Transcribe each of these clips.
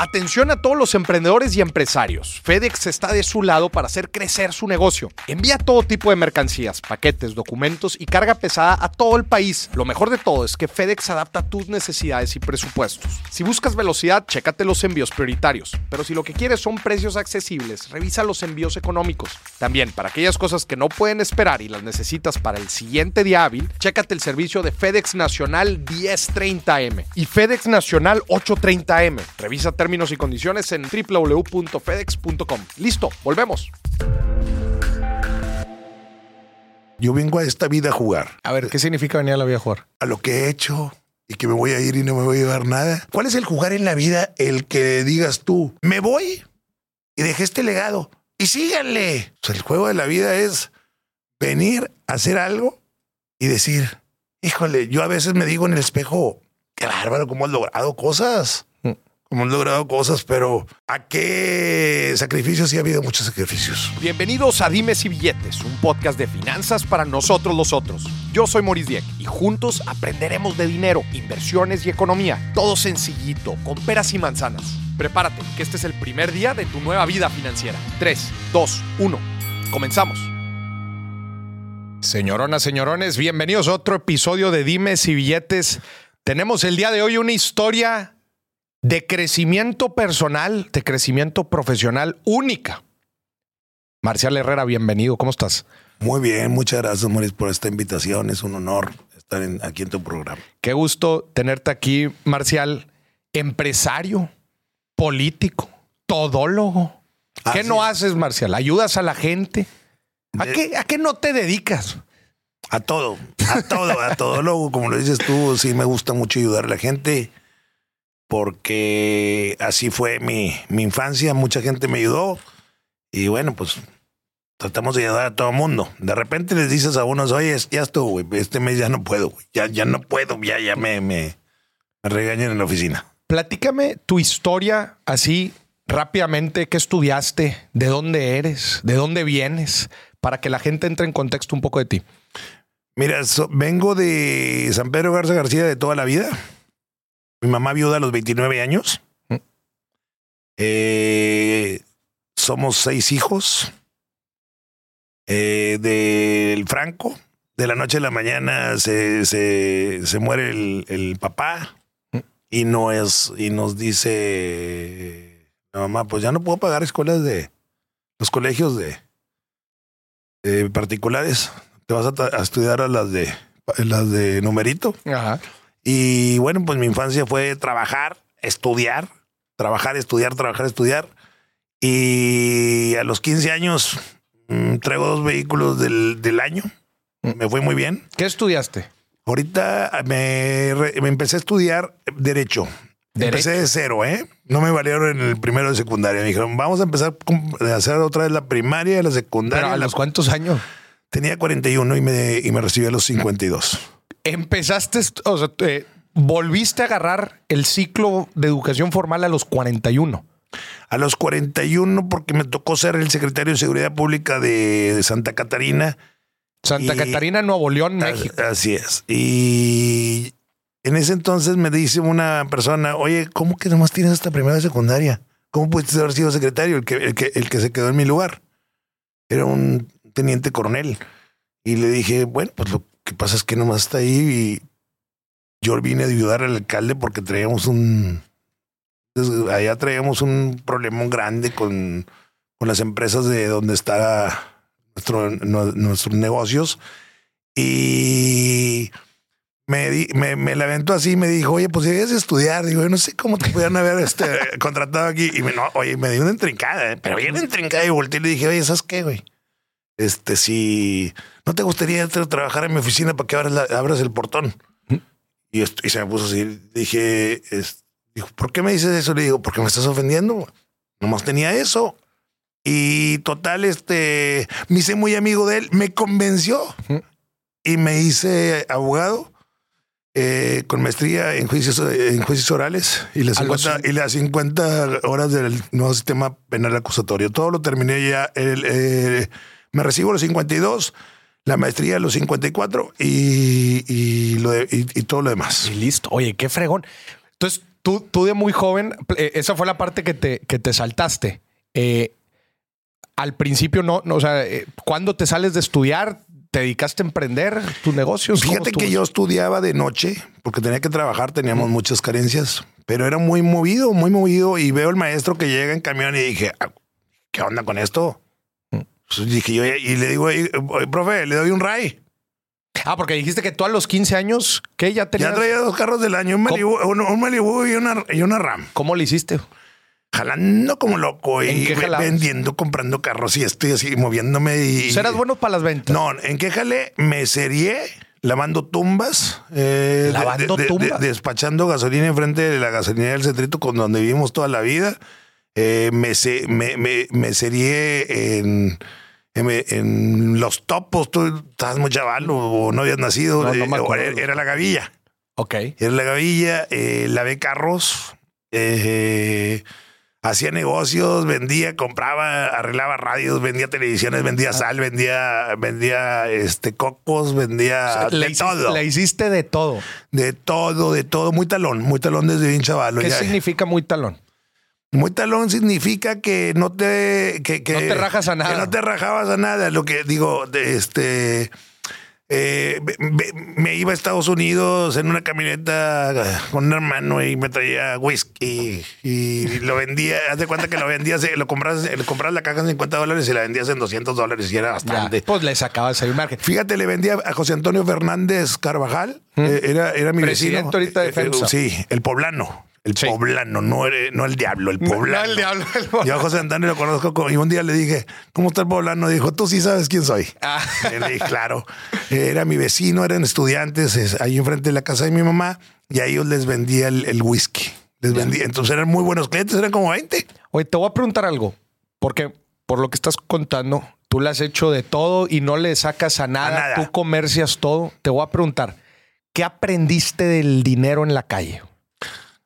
Atención a todos los emprendedores y empresarios. FedEx está de su lado para hacer crecer su negocio. Envía todo tipo de mercancías, paquetes, documentos y carga pesada a todo el país. Lo mejor de todo es que FedEx adapta tus necesidades y presupuestos. Si buscas velocidad, chécate los envíos prioritarios. Pero si lo que quieres son precios accesibles, revisa los envíos económicos. También, para aquellas cosas que no pueden esperar y las necesitas para el siguiente día hábil, chécate el servicio de FedEx Nacional 1030M y FedEx Nacional 830M. Revisa y condiciones en www.fedex.com. Listo, volvemos. Yo vengo a esta vida a jugar. A ver, ¿qué significa venir a la vida a jugar? A lo que he hecho y que me voy a ir y no me voy a llevar nada. ¿Cuál es el jugar en la vida? El que digas tú, me voy y dejé este legado y síganle. O sea, el juego de la vida es venir a hacer algo y decir, híjole, yo a veces me digo en el espejo, qué bárbaro, cómo has logrado cosas hemos logrado cosas, pero ¿a qué sacrificios? Sí ha habido muchos sacrificios. Bienvenidos a Dimes y Billetes, un podcast de finanzas para nosotros los otros. Yo soy Maurice Dieck y juntos aprenderemos de dinero, inversiones y economía. Todo sencillito, con peras y manzanas. Prepárate, que este es el primer día de tu nueva vida financiera. 3, 2, 1. Comenzamos. Señoronas, señorones, bienvenidos a otro episodio de Dimes y Billetes. Tenemos el día de hoy una historia de crecimiento personal, de crecimiento profesional única. Marcial Herrera, bienvenido. ¿Cómo estás? Muy bien, muchas gracias, Maurice, por esta invitación. Es un honor estar aquí en tu programa. Qué gusto tenerte aquí, Marcial. Empresario, político, todólogo. ¿Qué no haces, Marcial? ¿Ayudas a la gente? ¿A, qué, ¿A qué no te dedicas? A todo, a todo, a todo. como lo dices tú, sí me gusta mucho ayudar a la gente porque así fue mi, mi infancia, mucha gente me ayudó y bueno, pues tratamos de ayudar a todo el mundo. De repente les dices a unos, oye, ya estuvo, güey, este mes ya no puedo, ya, ya no puedo, ya, ya me, me, me regañan en la oficina. Platícame tu historia así rápidamente, ¿qué estudiaste? ¿De dónde eres? ¿De dónde vienes? Para que la gente entre en contexto un poco de ti. Mira, vengo de San Pedro Garza García de toda la vida. Mi mamá viuda a los 29 años. Mm. Eh, somos seis hijos. Eh, del Franco, de la noche a la mañana se, se, se muere el, el, papá mm. y, no es, y nos dice la mamá, pues ya no puedo pagar escuelas de los colegios de, particulares. Te vas a, a, estudiar a las de las de numerito. Ajá. Y bueno, pues mi infancia fue trabajar, estudiar, trabajar, estudiar, trabajar, estudiar. Y a los 15 años mm, traigo dos vehículos del, del año. Mm. Me fue muy bien. ¿Qué estudiaste? Ahorita me, me empecé a estudiar Derecho. Empecé de cero, ¿eh? No me valieron en el primero de secundaria. Me dijeron, vamos a empezar a hacer otra vez la primaria y la secundaria. ¿A los cuántos años? Tenía 41 y me, y me recibí a los 52 empezaste, o sea, volviste a agarrar el ciclo de educación formal a los 41. A los 41 porque me tocó ser el secretario de Seguridad Pública de, Santa Catarina. Santa Catarina, Nuevo León, México. Así es. Y en ese entonces me dice una persona, oye, ¿cómo que nomás tienes esta primera secundaria? ¿Cómo pudiste haber sido secretario, el que, el que, el que se quedó en mi lugar? Era un teniente coronel. Y le dije, bueno, pues lo que pasa es que nomás está ahí y yo vine a ayudar al alcalde porque traíamos un. Allá traíamos un problema grande con, con las empresas de donde está nuestro, nuestros negocios. Y me, me, me la aventó así me dijo, oye, pues debes estudiar. Digo, yo no sé cómo te pudieran haber este, contratado aquí. Y me, no, oye, me dio una entrincada, ¿eh? pero bien entrincada. Y volteé y le dije, oye, ¿sabes qué, güey? Este, si no te gustaría trabajar en mi oficina para que abras, el portón. Y, se me puso así. Dije, dijo, ¿por qué me dices eso? Le digo, porque me estás ofendiendo. Nomás tenía eso. Y total, este, me hice muy amigo de él, me convenció y me hice abogado eh, con maestría en juicios, en juicios orales y las, 50, y las 50 horas del nuevo sistema penal acusatorio. Todo lo terminé ya. El, eh, me recibo los 52, la maestría a los 54 y, y, lo y, todo lo demás. Y listo. Oye, qué fregón. Entonces, tú, tú de muy joven, eh, esa fue la parte que te, que te saltaste. Eh, al principio no, no o sea, eh, ¿cuándo te sales de estudiar? ¿Te dedicaste a emprender tus negocios? ¿Cómo Fíjate que yo estudiaba de noche porque tenía que trabajar, teníamos muchas carencias, pero era muy movido, muy movido. Y veo el maestro que llega en camión y dije, "Ah, ¿qué onda con esto? Dije yo, y le digo, "Oye, oye, profe, le doy un ray. Ah, porque dijiste que tú a los 15 años, ¿qué? Ya tenías... Ya traía dos carros del año, un Malibu, un, un Malibu y, una, y una RAM. ¿Cómo le hiciste? Jalando como loco ¿En y vendiendo, comprando carros y estoy así moviéndome. Y, Pues eras bueno para las ventas. No, ¿en qué jalé? Me serié lavando tumbas. eh, ¿Lavando de- de- tumbas? de- despachando gasolina enfrente de la gasolinera del Centrito con donde vivimos toda la vida. Eh, me, me, me, me serié en, en, los topos. Tú estabas muy chaval o, o no habías nacido. No, no eh, o era, era la gavilla. Ok. Era la gavilla. eh, lavé carros. eh, Hacía negocios, vendía, compraba, arreglaba radios, vendía televisiones, vendía sal, vendía, vendía este cocos, vendía le, de hiciste, todo. le hiciste de todo. De todo, de todo. Muy talón, muy talón desde bien chaval. ¿Qué ya. significa muy talón? Muy talón significa que no te... Que, que- No te rajas a nada. Que no te rajabas a nada. Lo que digo, de este... eh, me iba a Estados Unidos en una camioneta con un hermano y me traía whisky y lo vendía. Haz de cuenta que lo vendías, eh, lo compras, lo compras la caja en 50 dólares y la vendías en 200 dólares y era Ya, bastante. pues le sacabas ahí un margen. Fíjate, le vendía a José Antonio Fernández Carvajal. eh, era, era mi Presidente vecino. ahorita de Eh, eh, FEMSA. sí, el poblano. El Sí. poblano, no, no el diablo, el poblano. el diablo, el poblano. Yo a José Antonio lo conozco co- y un día le dije, ¿cómo está el poblano? Dijo, tú sí sabes quién soy. Ah. Y le dije, claro. Era mi vecino, eran estudiantes es, ahí enfrente de la casa de mi mamá y a ellos les vendía el, el whisky. Les vendía. Entonces eran muy buenos clientes, eran como 20. Oye, te voy a preguntar algo, porque por lo que estás contando, tú le has hecho de todo y no le sacas a nada, nada. tú comercias todo. Te voy a preguntar, ¿qué aprendiste del dinero en la calle?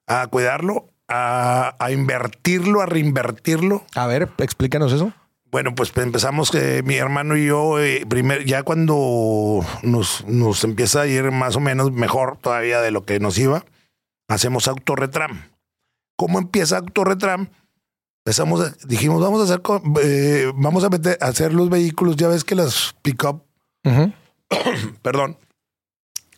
A cuidarlo, a, a invertirlo, a reinvertirlo. A ver, explícanos eso. Bueno, pues empezamos que mi hermano y yo, eh, primer, ya cuando nos, nos empieza a ir más o menos mejor todavía de lo que nos iba, hacemos autorretram. ¿Cómo empieza autorretram? Empezamos, a- dijimos, vamos a hacer, eh, vamos a meter, a hacer los vehículos. Ya ves que las pick-up, perdón,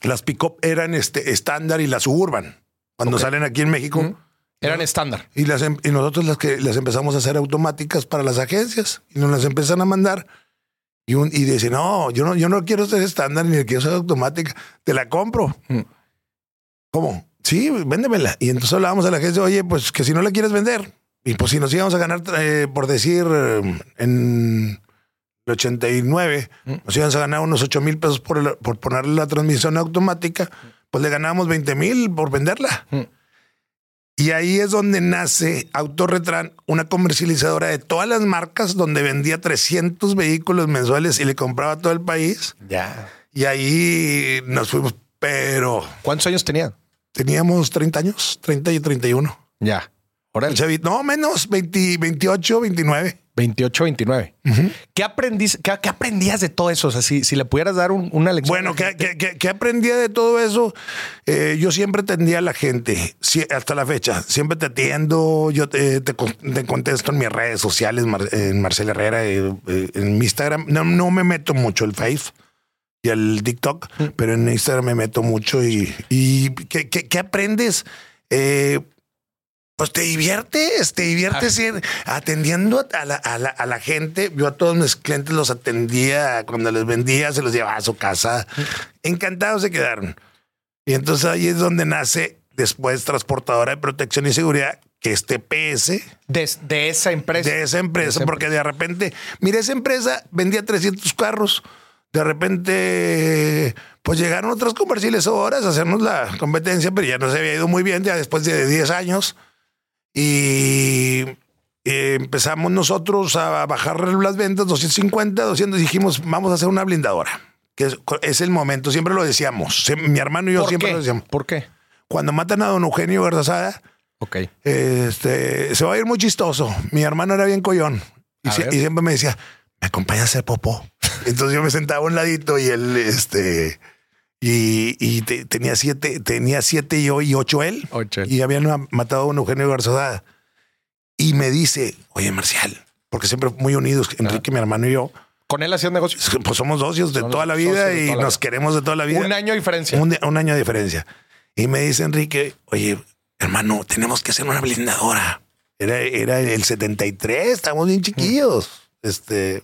las pick-up eran este estándar y las suburban. Cuando salen aquí en México. Eran estándar. y, las, em- y nosotros las que las empezamos a hacer automáticas para las agencias y nos las empiezan a mandar. Y, un, y dice, no, yo no, yo no quiero ser estándar ni quiero ser automática. Te la compro. Mm. ¿Cómo? Sí, véndemela. Y entonces hablábamos a la agencia, oye, pues que si no la quieres vender. Y pues si nos íbamos a ganar, eh, por decir, eh, en el 89, Mm. nos íbamos a ganar unos 8 mil pesos por, el- por ponerle la transmisión automática, pues le ganábamos 20 mil por venderla. Mm. Y ahí es donde nace Autorretran, una comercializadora de todas las marcas, donde vendía 300 vehículos mensuales y le compraba a todo el país. Ya. Y ahí nos fuimos, pero ¿Cuántos años tenían? teníamos 30 años, 30 y 31. Ya. No, menos, 20, 28, 29. 28, 29. ¿Qué, aprendís, qué, qué aprendías de todo eso? O sea, si, si le pudieras dar un- una lección. Bueno, ¿qué, qué, qué- qué aprendí de todo eso? Eh, yo siempre atendía a la gente, hasta la fecha. Siempre te atiendo, yo te, te con- te contesto en mis redes sociales, Mar- en Marcela Herrera, eh, eh, en mi Instagram. No, no me meto mucho el Face y el TikTok, pero en Instagram me meto mucho. ¿Y, y ¿qué, qué- qué aprendes? Eh, pues te diviertes, te diviertes ir atendiendo a la, a, la, a la gente. Yo a todos mis clientes los atendía cuando les vendía, se los llevaba a su casa. Encantados se quedaron. Y entonces ahí es donde nace después Transportadora de Protección y Seguridad, que es TPS, de, de esa empresa. de esa empresa, esa porque de repente, mira, esa empresa vendía 300 carros. De repente, pues llegaron otras comercializadoras a hacernos la competencia, pero ya no se había ido muy bien, ya después de 10 años. Y eh, empezamos nosotros a bajar las ventas, 250, 200, dijimos, vamos a hacer una blindadora, que es, es el momento, siempre lo decíamos. Mi hermano y yo ¿Por siempre qué? lo decíamos. ¿Por qué? Cuando matan a don Eugenio Garzazada, Ok. este, se va a ir muy chistoso. Mi hermano era bien collón y siempre me decía, ¿me acompañas a hacer popó? Entonces yo me sentaba a un ladito y él, este, Y, y te- tenía siete, tenía siete yo y ocho él. Ocho. Y habían ma- matado a un Eugenio Garzazada. Y me dice, oye, Marcial, porque siempre muy unidos, Enrique, mi hermano y yo, Con él hacían negocios. pues somos socios de toda la vida y nos vida. queremos de toda la vida. Un año de diferencia. Un, un año de diferencia. Y me dice Enrique, oye, hermano, tenemos que hacer una blindadora. Era, era el 73, estábamos bien chiquillos. Este,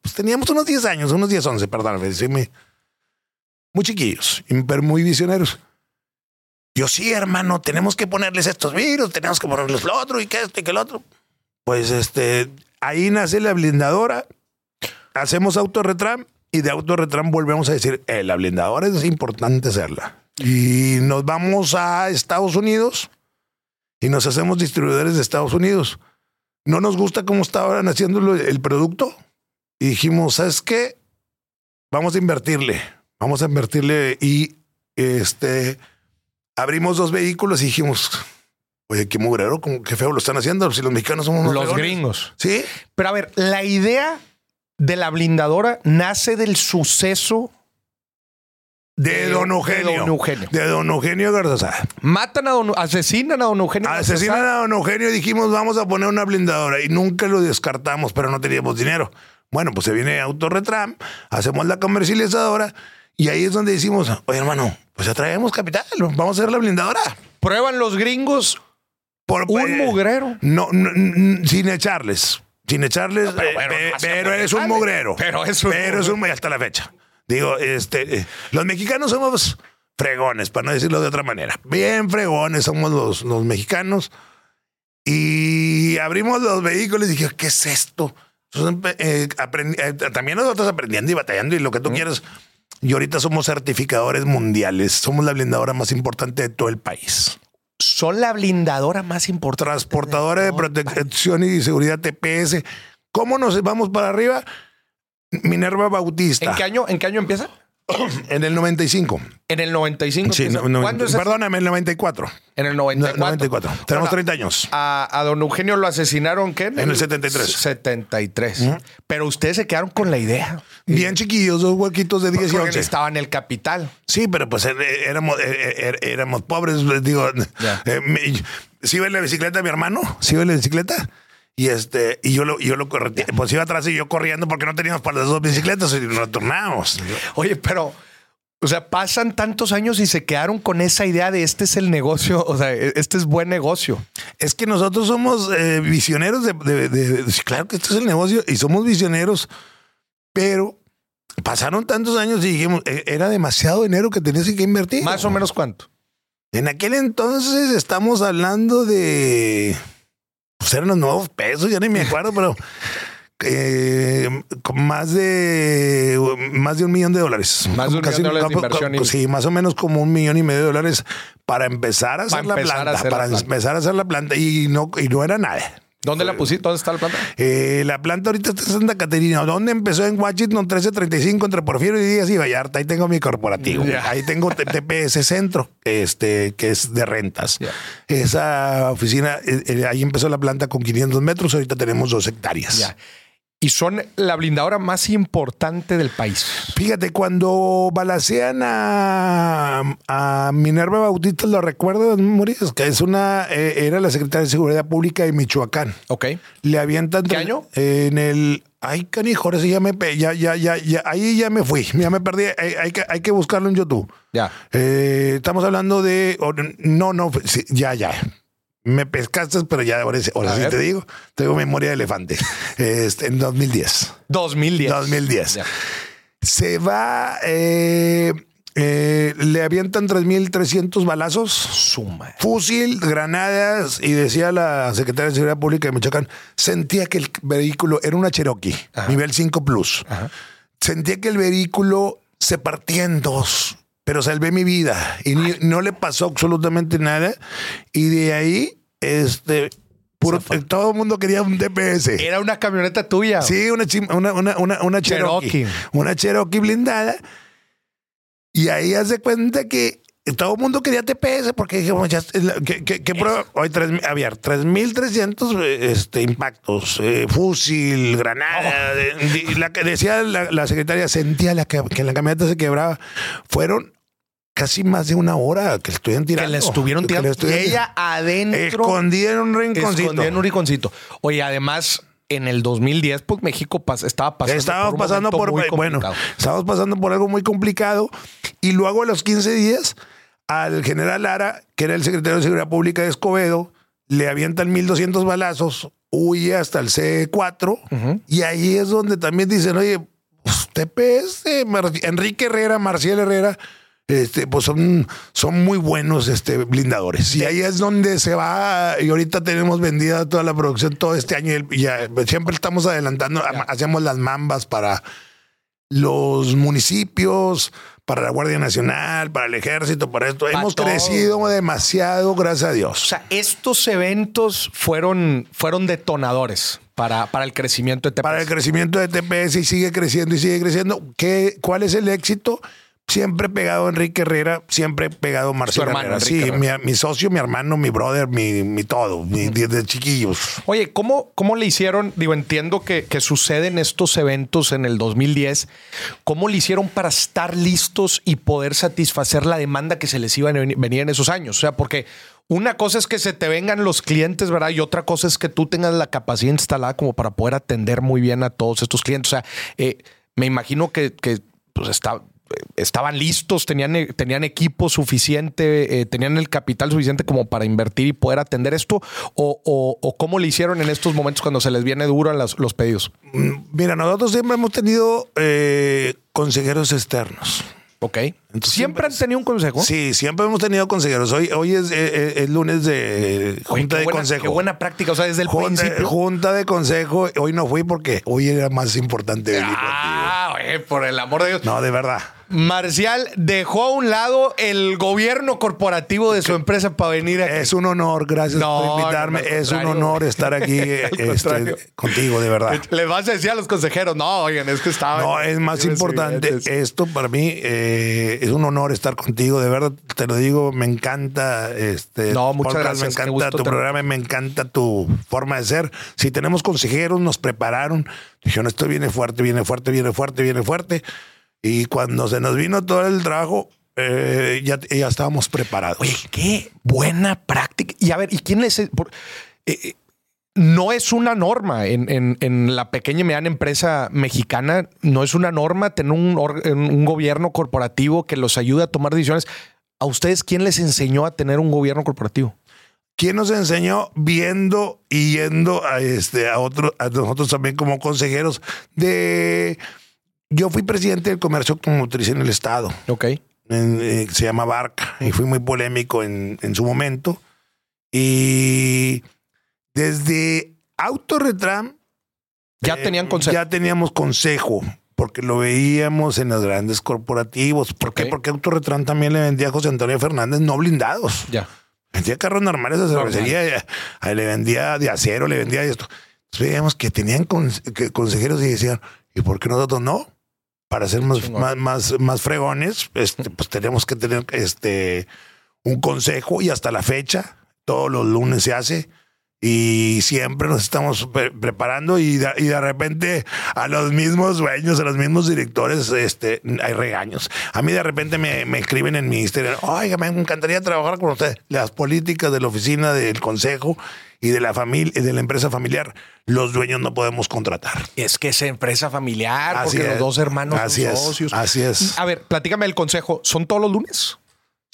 pues teníamos unos 10 años, unos 10, 11, perdón, sí, muy chiquillos, pero muy visionarios. Yo sí, hermano, tenemos que ponerles estos virus, tenemos que ponerles lo otro y que esto y que el otro. Pues este, ahí nace la blindadora, hacemos autorretram y de autorretram volvemos a decir, eh, la blindadora es importante hacerla. Y nos vamos a Estados Unidos y nos hacemos distribuidores de Estados Unidos. No nos gusta cómo estaban haciendo el producto y dijimos, ¿sabes qué? Vamos a invertirle, vamos a invertirle y este abrimos dos vehículos y dijimos, oye, qué mugrero, como qué feo lo están haciendo. Si los mexicanos somos unos Los fregones". gringos. Sí, Pero a ver, la idea de la blindadora nace del suceso de Don Eugenio. De don Eugenio. De Don Eugenio Garzazada. Matan a don, asesinan a don Eugenio. Asesinan Garzazada. a Don Eugenio y dijimos, vamos a poner una blindadora. Y nunca lo descartamos, pero no teníamos dinero. Bueno, pues se viene Autorretram, hacemos la comercializadora y ahí es donde decimos, oye hermano, pues ya traemos capital, vamos a hacer la blindadora. Prueban los gringos Por, un mugrero. No, no, n- sin echarles. Sin echarles, pero pe- no pero es un mugrero. Pero es un Pero es un hasta la fecha. Digo, este, eh, los mexicanos somos fregones, para no decirlo de otra manera. Bien fregones somos los, los mexicanos. Y abrimos los vehículos y dije, ¿qué es esto? Entonces, eh, eh, también nosotros aprendiendo y batallando y lo que tú quieras. Y ahorita somos certificadores mundiales. Somos la blindadora más importante de todo el país. Son la blindadora más importante. Transportadora de protección y seguridad TPS. ¿Cómo nos vamos para arriba? Minerva Bautista. ¿En qué año, ¿En qué año empieza? En el 95. En el 95. Sí, empieza. no, no, ¿Cuándo es perdóname, en el 94. En el No, 94. 94. Tenemos Bueno, 30 años. A, a don Eugenio lo asesinaron, ¿qué? En el 73. 73. Pero ustedes se quedaron con la idea. Bien chiquillos, dos huequitos de 10 y Porque 11. estaba en el capital. Sí, pero pues eh, éramos, eh, eh, éramos pobres. Digo, Ya. eh, sí iba en la bicicleta mi hermano, sí iba en la bicicleta. Y este, y yo lo, yo lo corrí, pues iba atrás y yo corriendo porque no teníamos para las dos bicicletas y nos turnábamos. Oye, pero, o sea, pasan tantos años y se quedaron con esa idea de este es el negocio, o sea, este es buen negocio. Es que nosotros somos eh, visioneros de, de- de- de- claro que esto es el negocio y somos visioneros, pero pasaron tantos años y dijimos, eh, era demasiado dinero que tenías que invertir. Más o menos cuánto. En aquel entonces estamos hablando de, pues eran los nuevos pesos, ya ni me acuerdo, pero eh, con más de más de un millón de dólares. Más de un millón de dólares de como- inversión como- y- Sí, más o menos como un millón y medio de dólares para empezar a hacer Para la empezar a planta, hacer la para planta. empezar a hacer la planta y no y no era nada. ¿Dónde la pusiste? ¿Dónde está la planta? Eh, la planta ahorita está en Santa Caterina. ¿Dónde empezó? En Washington 1335 entre Porfirio y Díaz y Vallarta. Ahí tengo mi corporativo. Ahí tengo TPS Centro, este, que es de rentas. Esa oficina, eh, eh, ahí empezó la planta con 500 metros. Ahorita tenemos dos hectáreas. Ya. Y son la blindadora más importante del país. Fíjate, cuando balacean a, a Minerva Bautista, lo recuerdo, Moris, que es una, eh, era la secretaria de Seguridad Pública de Michoacán. Ok. Le avientan. ¿Qué año? En el. Ay, canijo, ahora sí ya me. Ya, ya, ya, ya, ahí ya me fui. Ya me perdí. Hay, hay que, hay que buscarlo en YouTube. Ya. Eh, estamos hablando de. No, no, sí, ya, ya. Me pescaste, pero ya ahora, sí- ahora te digo. Tengo memoria de elefante. Este, en 2010. 2010. 2010. Ya. Se va. eh, eh, le avientan 3.300 balazos Suma. fusil, granadas y decía la secretaria de Seguridad Pública de Michoacán, sentía que el vehículo era una Cherokee, Ajá. nivel 5 plus. Ajá. Sentía que el vehículo se partía en dos, pero salvé mi vida y ni- no le pasó absolutamente nada. Y de ahí, este, puro, todo el mundo quería un DPS. Era una camioneta tuya. Sí, una, una, una, una Cherokee, Cherokee. Una Cherokee blindada. Y ahí hace cuenta que todo el mundo quería TPS porque dijimos, ya, que, que, que prueba, hoy tres, mil- había 3.300 eh, este, impactos, eh, fusil, granada. de- de- la que decía la, la secretaria, sentía la que, que la camioneta se quebraba. Fueron casi más de una hora que estuvieron tirando. Que le estuvieron Que tirando. le estuvieron y ella adentro. Escondida en un rinconcito. escondida en un rinconcito. Oye, además, en el 2010, pues México pas- estaba pasando Estábamos por un pasando por muy bueno, estábamos pasando por algo muy complicado y luego a los 15 días al general Lara, que era el secretario de Seguridad Pública de Escobedo, le avientan 1200 balazos, huye hasta el C4 y ahí es donde también dicen, "Oye, TPS, Mar- Enrique Herrera, Marcial Herrera, este, pues son, son muy buenos este, blindadores. Y ahí es donde se va, y ahorita tenemos vendida toda la producción todo este año. y ya, siempre estamos adelantando, hacemos las mambas para los municipios, para la Guardia Nacional, para el Ejército, para esto. Para Hemos todo. crecido demasiado, gracias a Dios. O sea, estos eventos fueron, fueron detonadores para, para el crecimiento de TPS. para el crecimiento de TPS y sigue creciendo y sigue creciendo. ¿Qué, ¿Cuál es el éxito? Siempre pegado a Enrique Herrera, siempre pegado a Marcelo hermano, Herrera. Sí, mi, mi socio, mi hermano, mi brother, mi, mi todo, mi, desde chiquillos. Oye, ¿cómo, ¿cómo le hicieron? Digo, entiendo que, que suceden estos eventos en el 2010. ¿Cómo le hicieron para estar listos y poder satisfacer la demanda que se les iba a ven- venir en esos años? O sea, porque una cosa es que se te vengan los clientes, ¿verdad? Y otra cosa es que tú tengas la capacidad instalada como para poder atender muy bien a todos estos clientes. O sea, eh, me imagino que, que, pues está, estaban listos, tenían, tenían equipo suficiente, eh, tenían el capital suficiente como para invertir y poder atender esto, o, o- o cómo le hicieron en estos momentos cuando se les viene duro a las- los pedidos. Mm, Mira, nosotros siempre hemos tenido eh, consejeros externos. Ok. Entonces, Siempre han tenido un consejo. Sí, siempre hemos tenido consejeros. Hoy, hoy es, eh, es lunes de Oye, junta de buena, consejo. Qué buena práctica. O sea, desde el Junta, principio. junta de consejo. Hoy no fui porque hoy era más importante venir Ah, oye, por el amor de Dios. No, de verdad. Marcial dejó a un lado el gobierno corporativo de su empresa para venir aquí. Es un honor, gracias No, por invitarme. no, es un honor estar aquí eh, este, contigo, de verdad. Les vas a decir a los consejeros, no, oigan, es que estaba. No, es más importante. Esto para mí eh, es un honor estar contigo, de verdad. Te lo digo, me encanta este. No, muchas podcast, gracias, Me encanta tu programa, me encanta tu forma de ser. Si tenemos consejeros, nos prepararon. Dijeron, esto viene fuerte, viene fuerte, viene fuerte, viene fuerte. Y cuando se nos vino todo el trabajo, eh, ya, ya estábamos preparados. Oye, qué buena práctica. Y a ver, ¿y quién les... por- eh, eh, no es una norma en, en- en la pequeña y mediana empresa mexicana, no es una norma tener un, un gobierno corporativo que los ayude a tomar decisiones. ¿A ustedes quién les enseñó a tener un gobierno corporativo? ¿Quién nos enseñó viendo y yendo a este a otro a nosotros también como consejeros de yo fui presidente del comercio automotriz en el estado Ok. en- eh, se llama Barca y fui muy polémico en, en su momento y desde Autoretram Ya eh, tenían consejo. ya teníamos consejo porque lo veíamos en los grandes corporativos ¿por qué? Porque Autoretram también le vendía a José Antonio Fernández no blindados Ya. Vendía carros normales de cervecería, eh, le vendía de acero, le vendía esto. Entonces veíamos que tenían que consejeros y decían, ¿y por qué nosotros no? Para ser más, más, más, más fregones, este, pues tenemos que tener este un consejo y hasta la fecha, todos los lunes se hace y siempre nos estamos pre- preparando y de, y de repente a los mismos dueños, a los mismos directores, este, hay regaños. A mí de repente me, me escriben en mi Instagram, oiga, me encantaría trabajar con usted. Las políticas de la oficina, del consejo y de la familia, de la empresa familiar, los dueños no podemos contratar. Es que es empresa familiar, Así porque es. los dos hermanos Así son es, socios. así es. A ver, platícame el consejo. ¿Son todos los lunes?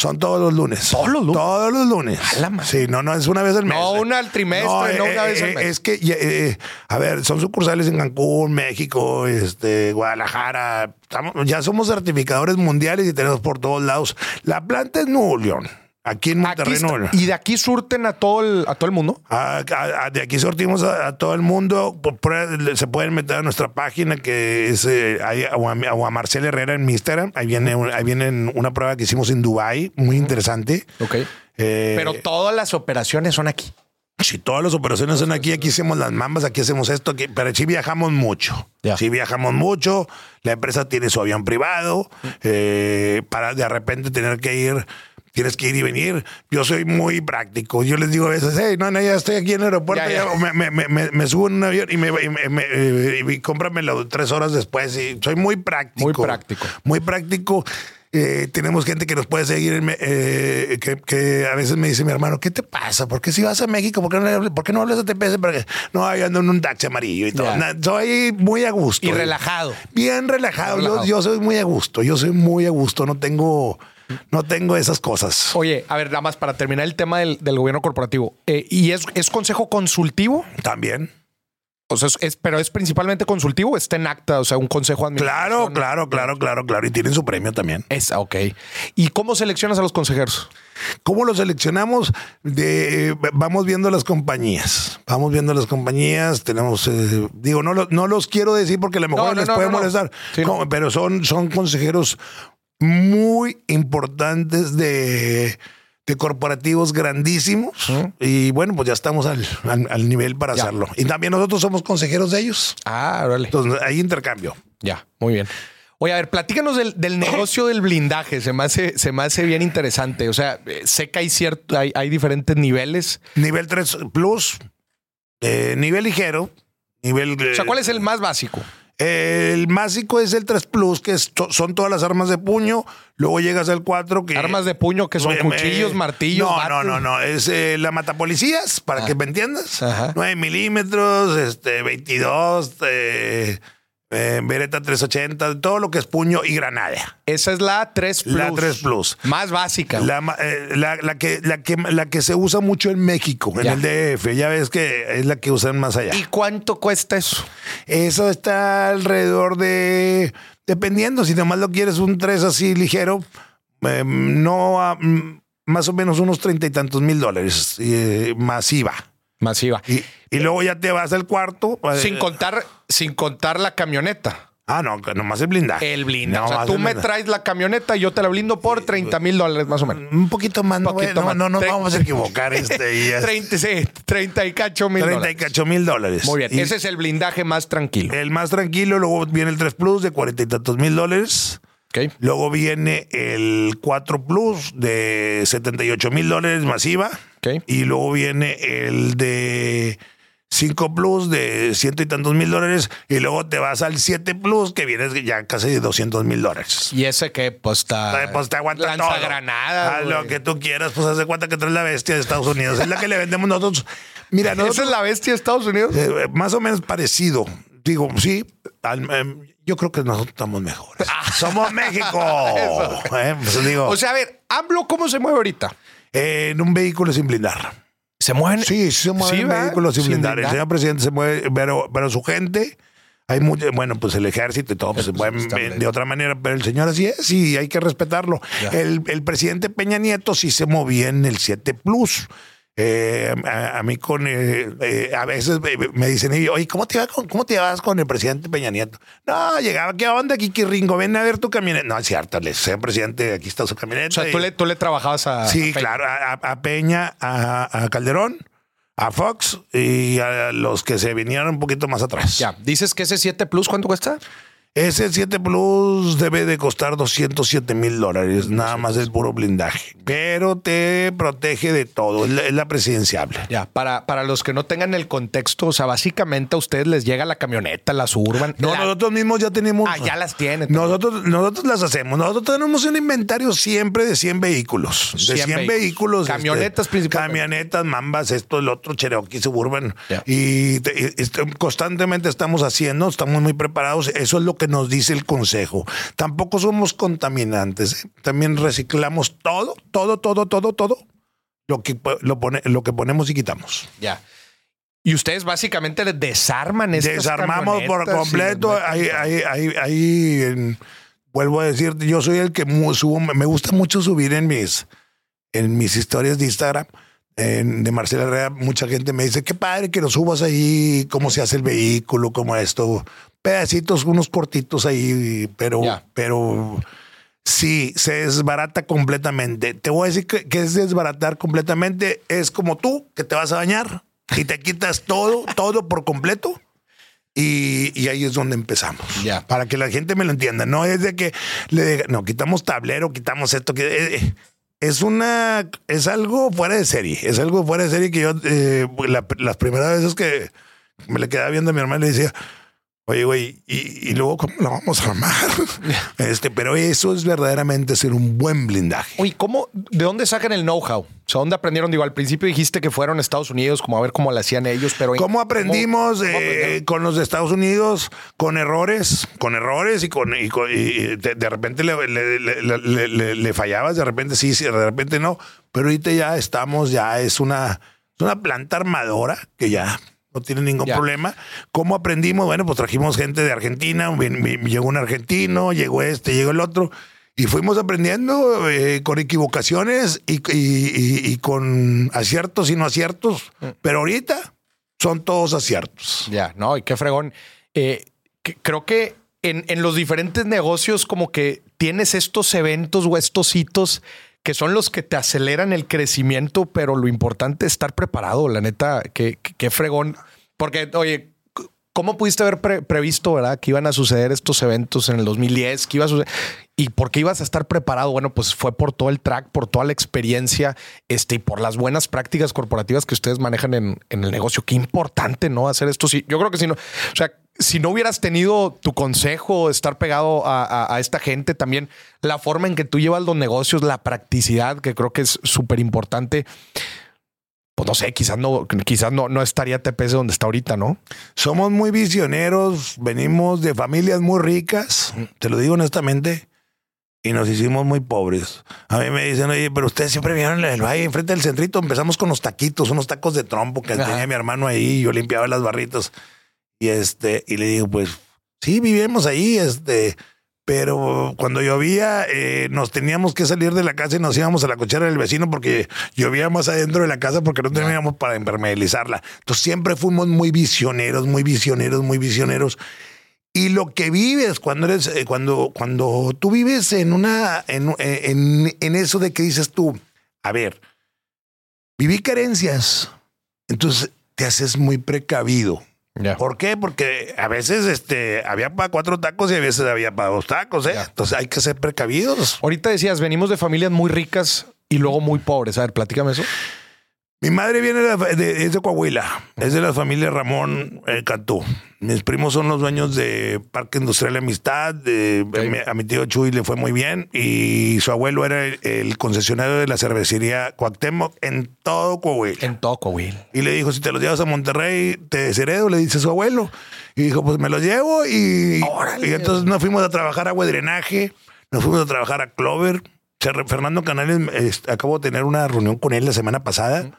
Son todos los lunes. ¿Todos los lunes? Todos los lunes. A la madre. Sí, no, no, es una vez al mes. No, una al trimestre, no una vez al eh, mes. Es que, eh, a ver, son sucursales en Cancún, México, este, Guadalajara. Estamos- ya somos certificadores mundiales y tenemos por todos lados. La planta es Nuevo León, aquí en Aquí Monterrey, está- y de aquí surten a todo el, a todo el mundo. A- a- a- de aquí sortimos a, a todo el mundo. Por se pueden meter a nuestra página que es eh, ahí, o, a, Marcel Herrera en mi Instagram. Ahí viene, ahí viene una prueba que hicimos en Dubai, muy interesante. Ok. Eh, Pero todas las operaciones son aquí. si todas las operaciones son aquí, aquí hacemos las mambas, aquí hacemos esto, aquí, pero sí viajamos mucho. Sí viajamos mucho. La empresa tiene su avión privado eh, para de repente tener que ir. Tienes que ir y venir. Yo soy muy práctico. Yo les digo a veces, hey, no, no, ya estoy aquí en el aeropuerto. Ya, ya. ya, me, me- me- me- me subo en un avión y me, y eh, y cómpramelo tres horas después. Y soy muy práctico. Muy práctico. Muy práctico. Eh, tenemos gente que nos puede seguir, eh, que, que a veces me dice mi hermano, ¿qué te pasa? ¿Por qué si vas a México? ¿Por qué no, por qué no hablas de TPS? Porque no, yo ando en un taxi amarillo y todo. Na- Soy muy a gusto. Y relajado. Bien relajado. Yo- Relajado. Yo, soy muy a gusto. Yo soy muy a gusto. No tengo, no tengo esas cosas. Oye, a ver, nada más para terminar el tema del, del gobierno corporativo. Eh, ¿Y es, es consejo consultivo? También. O sea, es, pero es principalmente consultivo, está en acta, o sea, un consejo de Claro, claro, claro, claro, claro. Y tienen su premio también. Es, ok. ¿Y cómo seleccionas a los consejeros? ¿Cómo lo seleccionamos? De, vamos viendo las compañías. Vamos viendo las compañías. Tenemos, eh, digo, no, lo- no los quiero decir porque a lo mejor No, no, les puede molestar. Sí, Pero son, son consejeros muy importantes de, de corporativos grandísimos. Y bueno, pues ya estamos al, al- al nivel para Ya. hacerlo. Y también nosotros somos consejeros de ellos. Ah, órale. Entonces hay intercambio. Ya, muy bien. Oye, a ver, platícanos del, del negocio del blindaje. Se me hace, se me hace bien interesante. O sea, eh, sé que hay cierto, hay, hay diferentes niveles. Nivel 3 Plus, eh, nivel ligero. Nivel, O sea, ¿cuál es el más básico? El básico es el 3 Plus, que es to- son todas las armas de puño. Luego llegas al 4, que. Armas de puño que son cuchillos, martillos. No, no, no, no. Es eh, la matapolicías, para que me entiendas. Ajá. 9 milímetros, este, 22, eh, eh, Beretta 380, todo lo que es puño y granada. Esa es la 3 Plus. La 3 Plus. Más básica. La, eh, la- la que, la, que, la que se usa mucho en México, en el DF. Ya ves que es la que usan más allá. ¿Y cuánto cuesta eso? Eso está alrededor de. Dependiendo, si nomás lo quieres un 3 así ligero, eh, no a- más o menos unos treinta y tantos mil dólares eh, masiva. Masiva. Y, y luego ya te vas al cuarto. eh, Sin contar, sin contar la camioneta. Ah, no, nomás el blindaje. El blindaje. o sea, Nomás tú me traes la camioneta y yo te la blindo por 30 mil dólares más o menos. Un poquito más, no, Poquito no, más. no nos vamos a equivocar. Este, y es 30, sí, 30 y cacho mil 30 y dólares. cacho mil dólares. Muy bien. Y Ese es el blindaje más tranquilo. el más tranquilo. Luego viene el 3 Plus de cuarenta y tantos mil dólares. Ok. Luego viene el 4 Plus de 78 mil dólares masiva. Y luego viene el de 5 Plus de ciento y tantos mil dólares. Y luego te vas al 7 Plus que viene ya casi de 200 mil dólares. Y ese que pues está. Eh, Pues te aguanta lanza todo. granada. A lo que tú quieras, pues haz de cuenta que traes la bestia de Estados Unidos. Es la que le vendemos nosotros. Mira, ¿Esa nosotros es la bestia de Estados Unidos? eh, más o menos parecido. Digo, sí, al- em, yo creo que nosotros estamos mejores. Somos México. Eh, pues digo, O sea, a ver, AMLO, ¿cómo se mueve ahorita? En un vehículo sin blindar. Se mueven. Sí, sí se mueve Sí, vehículos sin Sin blindar. El señor presidente se mueve, pero, pero su gente, hay mucho, bueno, pues el ejército y todo, pues se mueven está de, otra manera, pero el señor así es y hay que respetarlo. El, el presidente Peña Nieto sí se movía en el 7 Plus. Eh, a, a mí con eh, eh, a veces me, me dicen y, oye cómo te vas con cómo te vas con el presidente Peña Nieto no llegaba qué onda Kiki Ringo ven a ver tu camioneta no es cierto le señor presidente aquí está su camioneta O sea, y- tú le, tú le trabajabas a. Sí, a Peña. claro, a, a- Peña, a, a Calderón, a Fox y a los que se vinieron un poquito más atrás. Ya. Dices que ese 7 Plus, ¿cuánto cuesta? Ese 7 Plus debe de costar 207 mil dólares, nada más el puro blindaje, pero te protege de todo, es la, es la presidenciable. Ya, para, para los que no tengan el contexto, o sea, básicamente a ustedes les llega la camioneta, la suburban. No, la- nosotros mismos ya tenemos. Ah, ya las tienen. Nosotros, nosotros las hacemos. Nosotros tenemos un inventario siempre de 100 vehículos. De 100 100, vehículos. vehículos. Camionetas este, principalmente. Camionetas, mambas, esto, el otro, Cherokee, Suburban. Ya. Y, te- y- este, constantemente estamos haciendo, estamos muy preparados. Eso es lo que nos dice el consejo. Tampoco somos contaminantes. ¿eh? También reciclamos todo, todo, todo, todo, todo. Lo que, lo, pone, lo que ponemos y quitamos. Ya. Y ustedes básicamente les desarman estas Desarmamos por completo. Ahí, ahí, ahí, ahí, en- vuelvo a decir, yo soy el que subo, me gusta mucho subir en mis, en mis historias de Instagram. en- de Marcela Herrera, mucha gente me dice, qué padre que lo subas ahí, cómo se hace el vehículo, cómo esto, pedacitos, unos cortitos ahí, pero, Ya. pero sí, se desbarata completamente. Te voy a decir que, que es desbaratar completamente, es como tú, que te vas a bañar y te quitas todo, todo por completo. Y, y ahí es donde empezamos. Ya. Para que la gente me lo entienda. No es de que le diga, no, quitamos tablero, quitamos esto. Que, eh, es una, es algo fuera de serie. Es algo fuera de serie que yo, eh, la- las primeras veces que me le quedaba viendo a mi hermano le decía, Oye, güey, y, y luego, ¿cómo la vamos a armar? este, pero eso es verdaderamente ser un buen blindaje. Oye, ¿cómo, de dónde sacan el know-how? O sea, ¿dónde aprendieron? Digo, al principio dijiste que fueron a Estados Unidos, como a ver cómo lo hacían ellos, pero ¿Cómo aprendimos cómo eh, aprendieron? con los de Estados Unidos? Con errores, con errores y con, y y de, de repente le- le- le- le fallabas, de repente sí, sí, de repente no. Pero ahorita ya estamos, ya es una, es una planta armadora que ya no tiene ningún problema. ¿Cómo aprendimos? Bueno, pues trajimos gente de Argentina, llegó un argentino, llegó este, llegó el otro. Y fuimos aprendiendo eh, con equivocaciones y, y- y- y con aciertos y no aciertos. Mm. Pero ahorita son todos aciertos. Ya, no, y qué fregón. Eh, que- creo que en, en los diferentes negocios, como que tienes estos eventos o estos hitos que son los que te aceleran el crecimiento, pero lo importante es estar preparado, la neta, que qué fregón. Porque, oye, ¿cómo pudiste haber pre- previsto, verdad, que iban a suceder estos eventos en el 2010? Que iba a suceder? ¿Y por qué ibas a estar preparado? Bueno, pues fue por todo el track, por toda la experiencia este, y por las buenas prácticas corporativas que ustedes manejan en, el negocio. Qué importante, ¿no? Hacer esto. Sí, yo creo que si no, o sea, si no hubieras tenido tu consejo, estar pegado a- a esta gente, también la forma en que tú llevas los negocios, la practicidad, que creo que es súper importante. Pues no sé, quizás no, quizás no, no estaría TPS donde está ahorita, ¿no? Somos muy visioneros, venimos de familias muy ricas, te lo digo honestamente, y nos hicimos muy pobres. A mí me dicen, oye, pero ustedes siempre vieron el valle enfrente del centrito. Empezamos con los taquitos, unos tacos de trompo que Ajá. tenía mi hermano ahí, yo limpiaba las barritas. Y este, y le digo, pues sí, vivimos ahí, este, pero cuando llovía, eh, nos teníamos que salir de la casa y nos íbamos a la cochera del vecino porque llovía más adentro de la casa porque no teníamos para impermeabilizarla. Entonces siempre fuimos muy visioneros, muy visioneros, muy visioneros. Y lo que vives cuando eres, eh, cuando, cuando tú vives en una, en, en, en eso de que dices tú, a ver, viví carencias, entonces te haces muy precavido. ¿Por qué? Porque a veces este, había para cuatro tacos y a veces había para dos tacos, ¿eh? Entonces hay que ser precavidos. Ahorita decías, venimos de familias muy ricas y luego muy pobres. A ver, platícame eso. Mi madre viene de, es de Coahuila, es de la familia Ramón eh, Cantú. Mis primos son los dueños de Parque Industrial Amistad. de- mi- a mi tío Chuy le fue muy bien y su abuelo era el, el concesionario de la cervecería Cuauhtémoc en todo Coahuila. En Toco, Will. Y le dijo, si te los llevas a Monterrey, te desheredo, le dice su abuelo. Y dijo, pues me los llevo. Y, Órale. y entonces nos fuimos a trabajar a agua de drenaje, nos fuimos a trabajar a Clover. Fernando Canales, este, acabo de tener una reunión con él la semana pasada.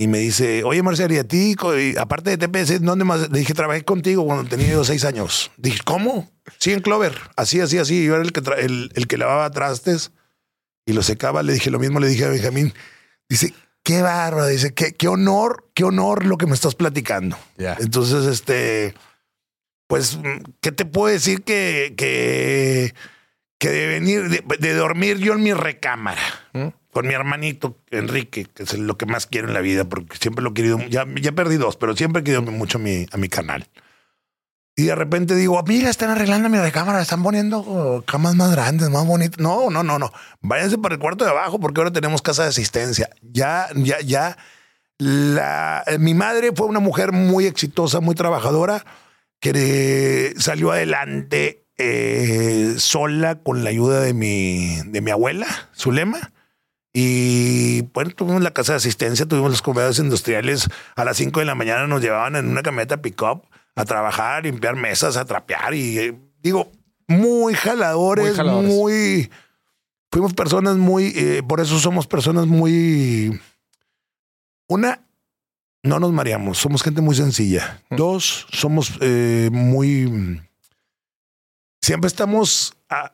Y me dice, oye Marcelo, ¿y a ti? y aparte de TPS, ¿dónde más? Le dije, trabajé contigo cuando tenía yo seis años. Dije, ¿cómo? Sí, en Clover. Así, así, así. Yo era el que, el, el que lavaba trastes y lo secaba. Le dije lo mismo, le dije a Benjamín. Dice, qué bárbaro. Dice, qué, qué honor, qué honor lo que me estás platicando. Entonces, este, pues, ¿qué te puedo decir que, que, que de venir, de, de dormir yo en mi recámara? ¿Mm? Con mi hermanito Enrique, que es lo que más quiero en la vida, porque siempre lo he querido, ya, ya perdí dos, pero siempre he querido mucho a mi, a mi canal. Y de repente digo, mira, están arreglando mi recámara, están poniendo oh, camas más grandes, más bonitas. No, no, no, no. Váyanse para el cuarto de abajo porque ahora tenemos casa de asistencia. Ya, ya, ya. La, eh, mi madre fue una mujer muy exitosa, muy trabajadora, que eh, salió adelante eh, sola con la ayuda de mi, de mi abuela, Zulema. Y bueno, tuvimos la casa de asistencia, tuvimos los comedores industriales. A las 5 de la mañana nos llevaban en una camioneta pick-up a trabajar, a limpiar mesas, a trapear. Y eh, digo, muy jaladores, Muy jaladores. muy. Fuimos personas muy. eh, por eso somos personas muy. Una, no nos mareamos, somos gente muy sencilla. Mm. Dos, somos eh, muy. Siempre estamos ah,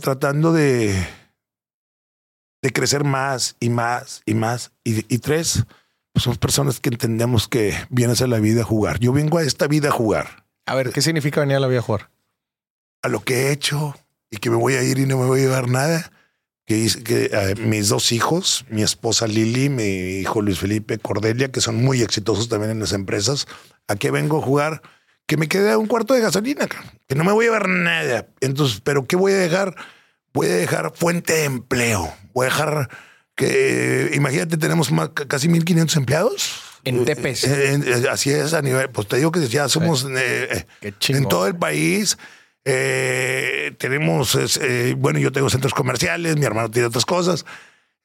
tratando de de crecer más y más y más. Y, y tres, pues somos personas que entendemos que vienes a la vida a jugar. Yo vengo a esta vida a jugar, A ver, ¿qué significa venir a la vida a jugar? a lo que he hecho y que me voy a ir y no me voy a llevar nada. Que, eh, mis dos hijos, mi esposa Lili, mi hijo Luis Felipe Cordelia, que son muy exitosos también en las empresas, ¿a qué vengo a jugar? Que me quede un cuarto de gasolina, que no me voy a llevar nada. Entonces, ¿pero qué voy a dejar? Voy a dejar fuente de empleo. Voy a dejar que, imagínate, tenemos más, ca- casi 1500 empleados En Tepes. Eh, eh, eh, así es, a nivel, pues te digo que ya somos eh, eh, en todo el país. eh, tenemos, bueno, yo tengo centros comerciales, mi hermano tiene otras cosas.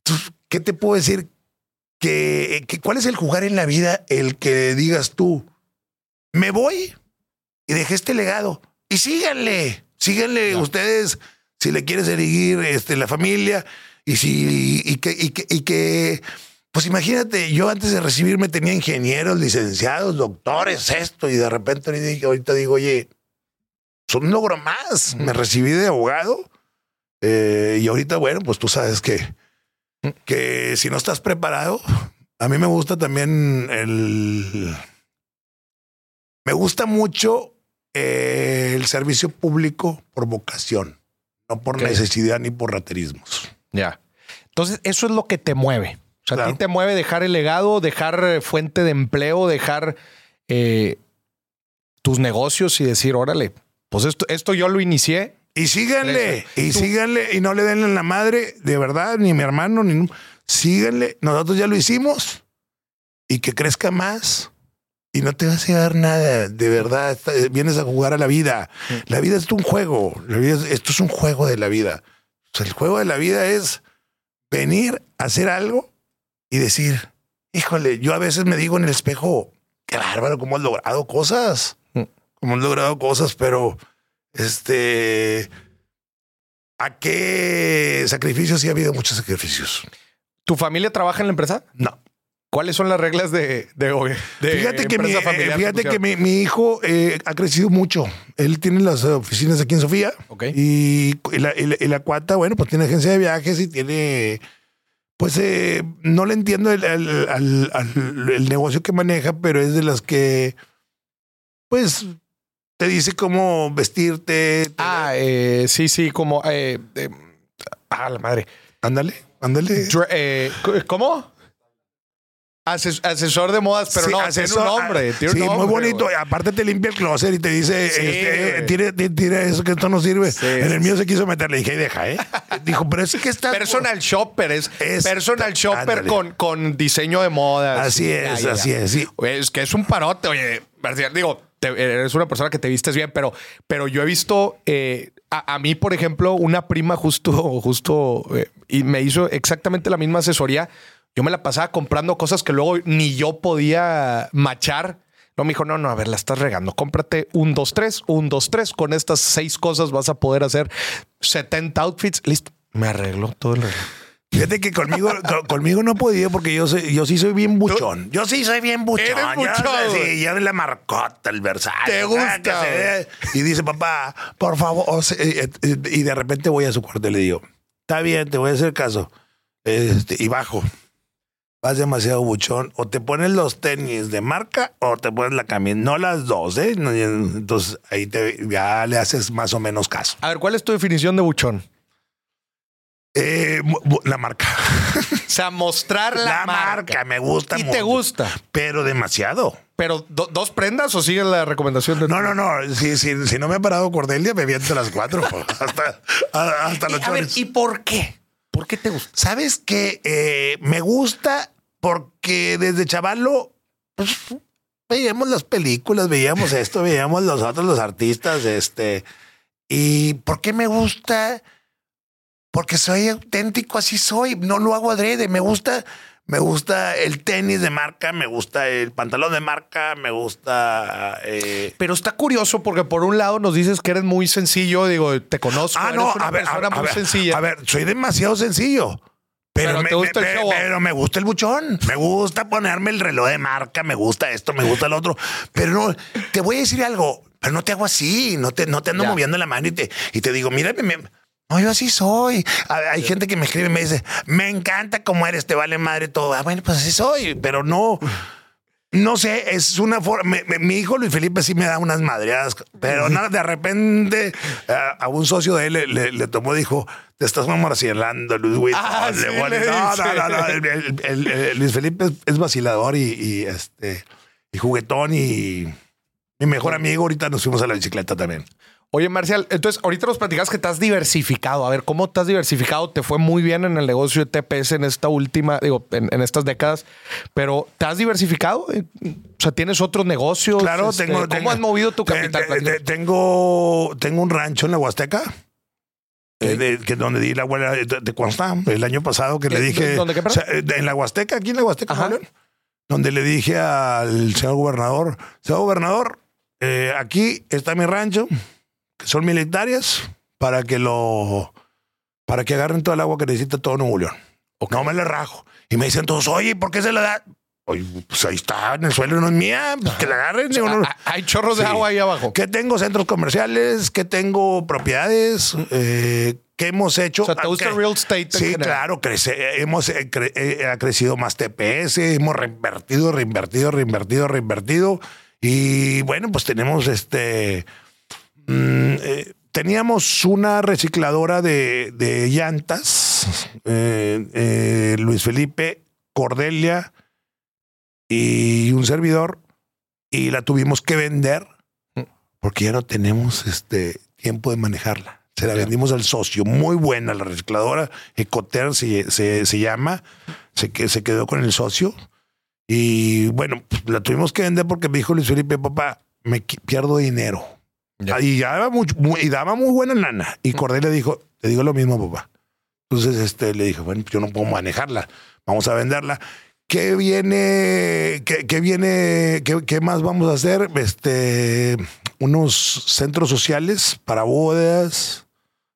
Entonces, ¿qué te puedo decir? Que, que- ¿Cuál es el jugar en la vida el que digas tú, me voy y dejé este legado? Y síganle, síganle ustedes si le quieres erigir este, la familia y si y que, y que, y que pues imagínate, yo antes de recibirme tenía ingenieros, licenciados, doctores, esto, y de repente ahorita- digo, oye, son un logro más. Me recibí de abogado eh, y ahorita, bueno, pues tú sabes que, que si no estás preparado, a mí me gusta también el... Me gusta mucho eh, el servicio público por vocación, no por necesidad ni por raterismos. Ya. Entonces, eso es lo que te mueve. O sea, a ti te mueve dejar el legado, dejar eh, fuente de empleo, dejar eh, tus negocios y decir, órale, pues esto, esto yo lo inicié. Y síganle, Eso. y Tú- síganle, y no le den en la madre, de verdad, ni mi hermano, ni síganle. Nosotros ya lo hicimos y que crezca más. Y no te vas a llevar nada, de verdad. está- vienes a jugar a la vida. La vida es un juego. La vida es- esto es un juego de la vida. O sea, el juego de la vida es venir a hacer algo y decir, híjole, yo a veces me digo en el espejo, qué bárbaro, cómo has logrado cosas. Mm. Cómo has logrado cosas, pero este, ¿a qué sacrificios? Sí ha habido muchos sacrificios. ¿Tu familia trabaja en la empresa? No. ¿Cuáles son las reglas de, de, de Fíjate que, mi, eh, familiar fíjate que pusieron? mi, mi hijo eh, ha crecido mucho. Él tiene las oficinas aquí en Sofía. Ok. Y, y la, y la- y la cuata, bueno, pues tiene agencia de viajes y tiene. Pues eh, no le entiendo el, al- al- al- el negocio que maneja, pero es de las que. Pues te dice cómo vestirte. te- Ah, eh, sí, sí, como... eh, ah, la madre. ándale, ándale. ¿Cómo? Ases- asesor de modas, pero Sí, no, asesor- tiene un nombre. Tiene sí, un muy bonito. Aparte te limpia el closet y te dice, Sí, este, tire, eso que esto no sirve. En el mío se quiso meter, le dije, "Ay, deja, ¿eh? Dijo, pero es que está... Personal shopper es, Es- personal shopper con, con diseño de moda. Así es, ya, así ya. es, Es que es un parote, oye. Digo, te- eres una persona que te vistes bien, pero, pero yo he visto eh, a, a mí, por ejemplo, una prima justo, justo eh, y me hizo exactamente la misma asesoría. Yo me la pasaba comprando cosas que luego ni yo podía machar. No me dijo, no, no, a ver, la estás regando. Cómprate un, dos, tres, un, dos, tres. Con estas seis cosas vas a poder hacer 70 outfits. Listo. Me arregló todo el reloj. Fíjate que conmigo, co- conmigo no podía porque yo soy, yo sí soy bien buchón. Yo sí soy bien buchón. Eres Yo- buchón, sí, güey. yo la marcota, el versario. Te gusta. Y dice, papá, por favor. eh, eh, y de repente voy a su cuarto y le digo, está bien, te voy a hacer caso. Este, y bajo. Vas demasiado buchón. O te pones los tenis de marca o te pones la camisa. No las dos, ¿eh? Entonces ahí te, ya le haces más o menos caso. A ver, ¿cuál es tu definición de buchón? Eh, la marca. O sea, mostrar la, La, marca. me gusta Y mucho. te gusta. Pero demasiado. Pero do- dos prendas o sigue la recomendación de No, no, no. Si, si, si no me ha parado Cordelia, me viento las cuatro. hasta, hasta los a ver. ¿y por qué? ¿Por qué te gusta? ¿Sabes qué? Eh, me gusta porque desde chavalo pues, veíamos las películas, veíamos esto, veíamos los otros, los artistas, este. ¿Y por qué me gusta? Porque soy auténtico, así soy. No lo hago adrede. Me gusta, me gusta el tenis de marca, me gusta el pantalón de marca, me gusta. eh, Pero está curioso porque por un lado nos dices que eres muy sencillo, digo, te conozco, Ah, eres no, una a ver, a, persona a muy ver, sencilla. a ver, soy demasiado sencillo. Pero, Pero me, te gusta me- me- pero me gusta el buchón. Me gusta ponerme el reloj de marca, me gusta esto, me gusta el otro. Pero no, te voy a decir algo, pero no te hago así, no te, no te ando Ya. moviendo la mano y te, y te digo, mírame, me- no, yo así soy. Hay gente que me escribe y me dice, me encanta cómo eres, te vale madre todo. Ah, bueno, pues así soy, pero no. No sé, es una forma. mi hijo Luis Felipe sí me da unas madreadas, pero nada, de repente a, a un socio de él le, le- le tomó y dijo: Te estás mamorcielando, Luis Güey. Ah, No, sí, no, no, no, no, el- el- el- el- Luis Felipe es, es vacilador y, y, este y juguetón y mi mejor amigo. Ahorita nos fuimos a la bicicleta también. Oye, Marcial, entonces ahorita nos platicas que te has diversificado. A ver, ¿cómo te has diversificado? Te fue muy bien en el negocio de TPS en esta última, digo, en, estas décadas, pero ¿te has diversificado? O sea, ¿tienes otros negocios? Claro, este, tengo. ¿Cómo has movido tu capital? tengo, tengo un rancho en la Huasteca. Eh, que donde di la abuela de, de el año pasado que le dije. ¿Dónde qué, eh, en la Huasteca, aquí en la Huasteca, donde le dije al señor gobernador, señor gobernador, eh, aquí está mi rancho que son militares para que lo para que agarren todo el agua que necesita todo Nuevo León. No me le rajo. Y me dicen todos, oye, ¿por qué se la da? Oye, pues ahí está, en el suelo no es mía, pues que la agarren. Hay chorros de agua ahí abajo. Que tengo centros comerciales, que tengo propiedades, eh, que hemos hecho. O sea, ¿te gusta real estate? Sí, claro, crece, hemos eh, eh, ha crecido más TPS, hemos reinvertido, reinvertido, reinvertido, reinvertido. Y bueno, pues tenemos este Mm, eh, teníamos una recicladora de, llantas, eh, eh, Luis Felipe, Cordelia y un servidor, y la tuvimos que vender porque ya no tenemos este tiempo de manejarla. Se la vendimos al socio, muy buena la recicladora, Ecoter se, se, llama, se, se quedó con el socio. Y bueno, pues, la tuvimos que vender porque me dijo Luis Felipe, papá, me pierdo dinero y, daba muy, y daba muy buena lana. Y Cordelia dijo, te digo lo mismo, papá. Entonces este, le dije, bueno, yo no puedo manejarla, vamos a venderla. ¿Qué viene? ¿Qué, viene? Qué, más vamos a hacer? Este, unos centros sociales para bodas,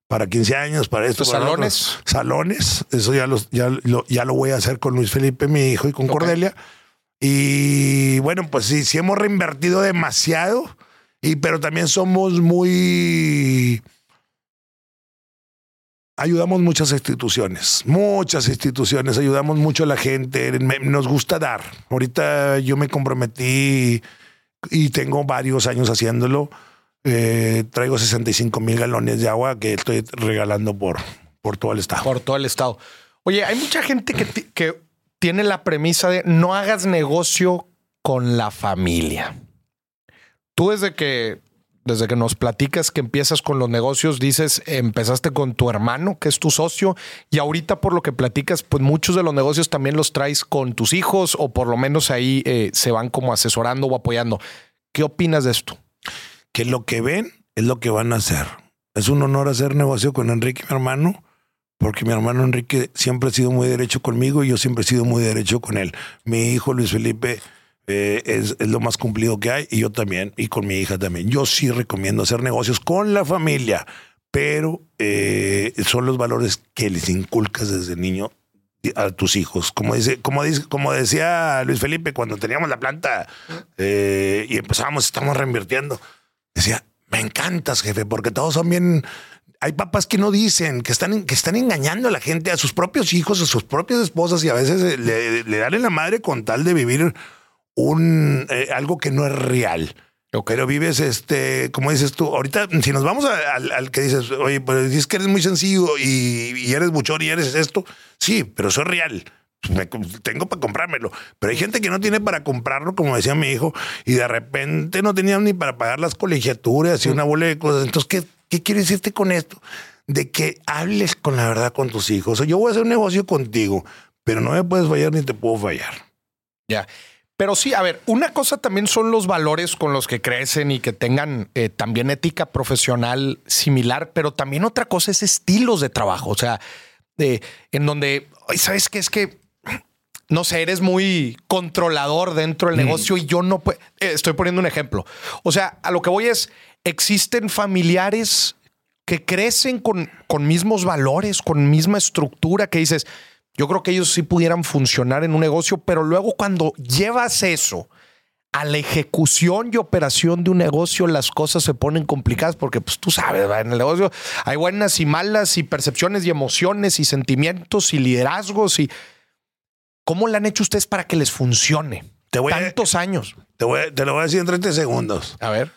para 15 años, para esto. ¿Salones? Salones. Eso ya, los, ya, lo, ya lo voy a hacer con Luis Felipe, mi hijo, y con Cordelia. Y bueno, pues sí, sí hemos reinvertido demasiado y, pero también somos muy... Ayudamos muchas instituciones, muchas instituciones, ayudamos mucho a la gente, nos gusta dar. Ahorita yo me comprometí y tengo varios años haciéndolo. Eh, traigo 65 mil galones de agua que estoy regalando por, por todo el estado. Por todo el estado. Oye, hay mucha gente que, que tiene la premisa de no hagas negocio con la familia. Tú desde que, desde que nos platicas que empiezas con los negocios, dices, empezaste con tu hermano, que es tu socio, y ahorita por lo que platicas, pues muchos de los negocios también los traes con tus hijos o por lo menos ahí eh, se van como asesorando o apoyando. ¿Qué opinas de esto? Que lo que ven es lo que van a hacer. Es un honor hacer negocio con Enrique, mi hermano, porque mi hermano Enrique siempre ha sido muy derecho conmigo y yo siempre he sido muy derecho con él. Mi hijo Luis Felipe eh, es, lo más cumplido que hay y yo también, y con mi hija también. Yo sí recomiendo hacer negocios con la familia, pero eh, son los valores que les inculcas desde niño a tus hijos. Como dice, como dice, como decía Luis Felipe cuando teníamos la planta eh, y empezábamos, estamos reinvirtiendo. Decía, me encantas, jefe, porque todos son bien. Hay papás que no dicen, que están, que están engañando a la gente, a sus propios hijos, a sus propias esposas, y a veces le, le dan en la madre con tal de vivir un eh, algo que no es real. Pero vives, este, como dices tú, ahorita, si nos vamos al que dices, oye, pues dices que eres muy sencillo y, eres buchón y eres esto, sí, pero eso es real. tengo para comprármelo. Pero hay gente que no tiene para comprarlo, como decía mi hijo, y de repente no tenían ni para pagar las colegiaturas y una bola de cosas. Entonces, ¿qué, qué quiere decirte con esto? De que hables con la verdad con tus hijos. O yo voy a hacer un negocio contigo, pero no me puedes fallar ni te puedo fallar. Ya. Pero sí, a ver, una cosa también son los valores con los que crecen y que tengan eh, también ética profesional similar, pero también otra cosa es estilos de trabajo. O sea, en donde, ¿sabes qué? Es que, no sé, eres muy controlador dentro del mm. negocio y yo no puedo. Eh, estoy poniendo un ejemplo. O sea, a lo que voy es, existen familiares que crecen con, con mismos valores, con misma estructura, que dices, yo creo que ellos sí pudieran funcionar en un negocio, pero luego cuando llevas eso a la ejecución y operación de un negocio, las cosas se ponen complicadas porque pues tú sabes, en el negocio hay buenas y malas y percepciones y emociones y sentimientos y liderazgos y ¿cómo le han hecho ustedes para que les funcione? Te voy Tantos años. Te, voy, te lo voy a decir en 30 segundos. A ver.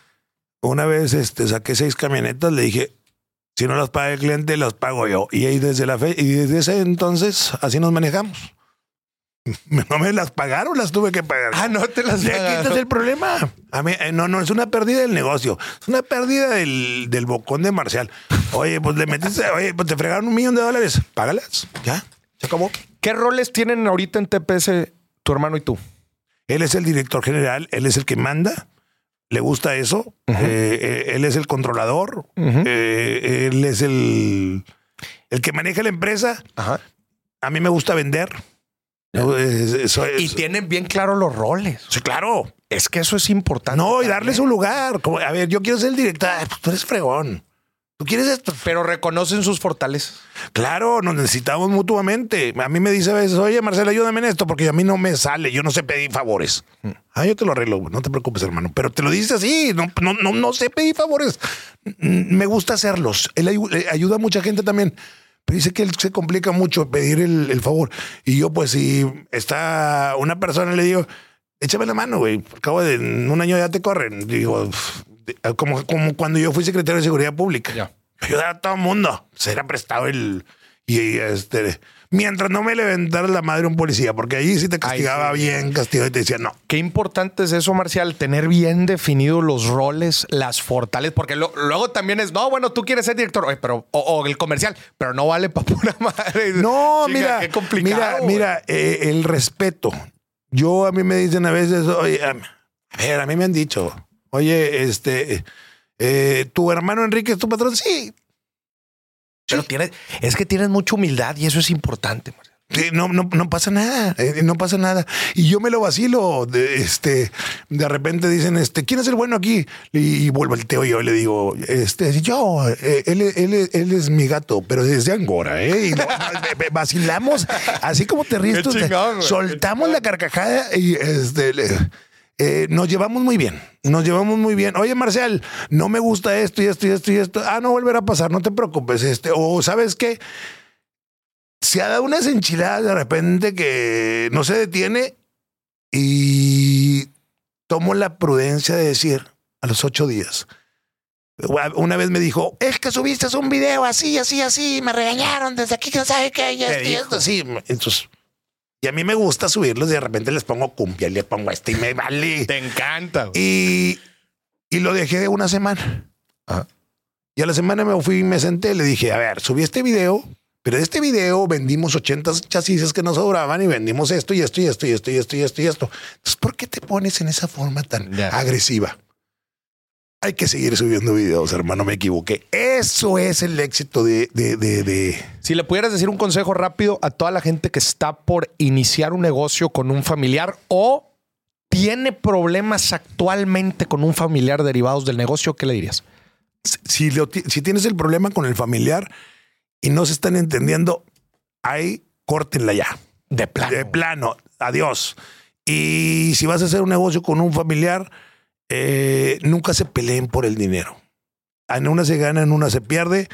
Una vez este, saqué seis camionetas, le dije, si no las paga el cliente, las pago yo. Y ahí desde la fe, y desde ese entonces así nos manejamos. No me las pagaron, las tuve que pagar. Ah, no te las pagaron. quitas el problema. A mí, eh, no, no, es una pérdida del negocio. Es una pérdida del, del bocón de Marcial. Oye, pues le metiste, oye, pues te fregaron un millón de dólares. Págalas. Ya. Se acabó. ¿Qué roles tienen ahorita en TPS tu hermano y tú? Él es el director general, él es el que manda. Le gusta eso. Eh, eh, él es el controlador. Eh, él es el, el que maneja la empresa. Ajá. A mí me gusta vender. Eso Y tienen bien claros los roles. Sí, claro. Es que eso es importante. No, y también. darle su lugar. Como, a ver, yo quiero ser el director. Ah, pues tú eres fregón. Tú quieres esto. Pero reconocen sus fortalezas. Claro, nos necesitamos mutuamente. A mí me dice a veces, oye, Marcela, ayúdame en esto porque a mí no me sale. Yo no sé pedir favores. Ah, yo te lo arreglo. No te preocupes, hermano. Pero te lo dice así. No, no, no, no sé pedir favores. Mm, Me gusta hacerlos. Él ayuda a mucha gente también. Pero dice que él se complica mucho pedir el, el favor. Y yo, pues, si está una persona, le digo, échame la mano, güey. Al cabo de un año ya te corren. Digo, como, como cuando yo fui secretario de Seguridad Pública. Ya. Ayudar a todo el mundo. Se era prestado el. Y este. Mientras no me levantara la madre un policía, porque ahí sí te castigaba sí. bien, castigado y te decía no. Qué importante es eso, Marcial, tener bien definidos los roles, las fortalezas, porque lo- luego también es, no, bueno, tú quieres ser director, oye, pero, o, o el comercial, pero no vale para pura madre. No, Chica, mira, qué complicado. mira, mira, eh, el respeto. Yo a mí me dicen a veces, oye, a ver, a mí me han dicho, oye, este, eh, tu hermano Enrique es tu patrón, sí. Pero tienes, es que tienes mucha humildad y eso es importante. Sí, no, no, no pasa nada, eh, no pasa nada. Y yo me lo vacilo. De, este, de repente dicen, este, ¿quién es el bueno aquí? Y, y vuelvo el teo y yo le digo, este, yo, eh, él, él- él es mi gato, pero desde Angora, ¿eh? Y no, vacilamos, así como te ríes tú, te- soltamos la carcajada y este, le- eh, nos llevamos muy bien, nos llevamos muy bien. Oye, Marcial, no me gusta esto y esto y esto y esto. Ah, no volverá a pasar, no te preocupes. Este, o sabes qué, se ha dado unas enchiladas de repente que no se detiene y tomo la prudencia de decir a los ocho días. Una vez me dijo, es que subiste un video así, así, así, me regañaron desde aquí, que sabe qué, y esto, y esto, sí. Entonces, y a mí me gusta subirlos y de repente les pongo cumbia, y les pongo este y me vale. Te encanta. Y, y lo dejé de una semana. Ajá. Y a la semana me fui y me senté. Le dije, a ver, subí este video, pero de este video vendimos 80 chasis que nos sobraban y vendimos esto y esto y esto y esto y esto y esto y esto. Entonces, ¿por qué te pones en esa forma tan agresiva? Hay que seguir subiendo videos, hermano. Me equivoqué. Eso es el éxito de, de, de, de- Si le pudieras decir un consejo rápido a toda la gente que está por iniciar un negocio con un familiar o tiene problemas actualmente con un familiar derivados del negocio, ¿qué le dirías? si, lo si tienes el problema con el familiar y no se están entendiendo, ahí córtenla ya. De plano. De plano, adiós. Y si vas a hacer un negocio con un familiar, eh, nunca se peleen por el dinero. En una se gana, en una se pierde,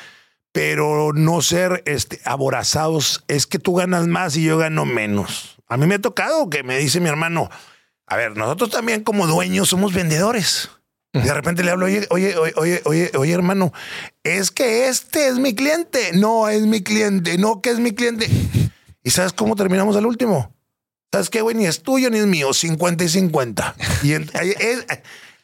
pero no ser este, aborazados. Es que tú ganas más y yo gano menos. A mí me ha tocado que me dice mi hermano, a ver, nosotros también como dueños somos vendedores. De repente le hablo, oye, oye, oye, oye, oye, hermano, es que este es mi cliente. No, es mi cliente. No, que es mi cliente. ¿Y sabes cómo terminamos al último? ¿Sabes qué, güey? Ni es tuyo ni es mío, 50 y 50. Y en- es,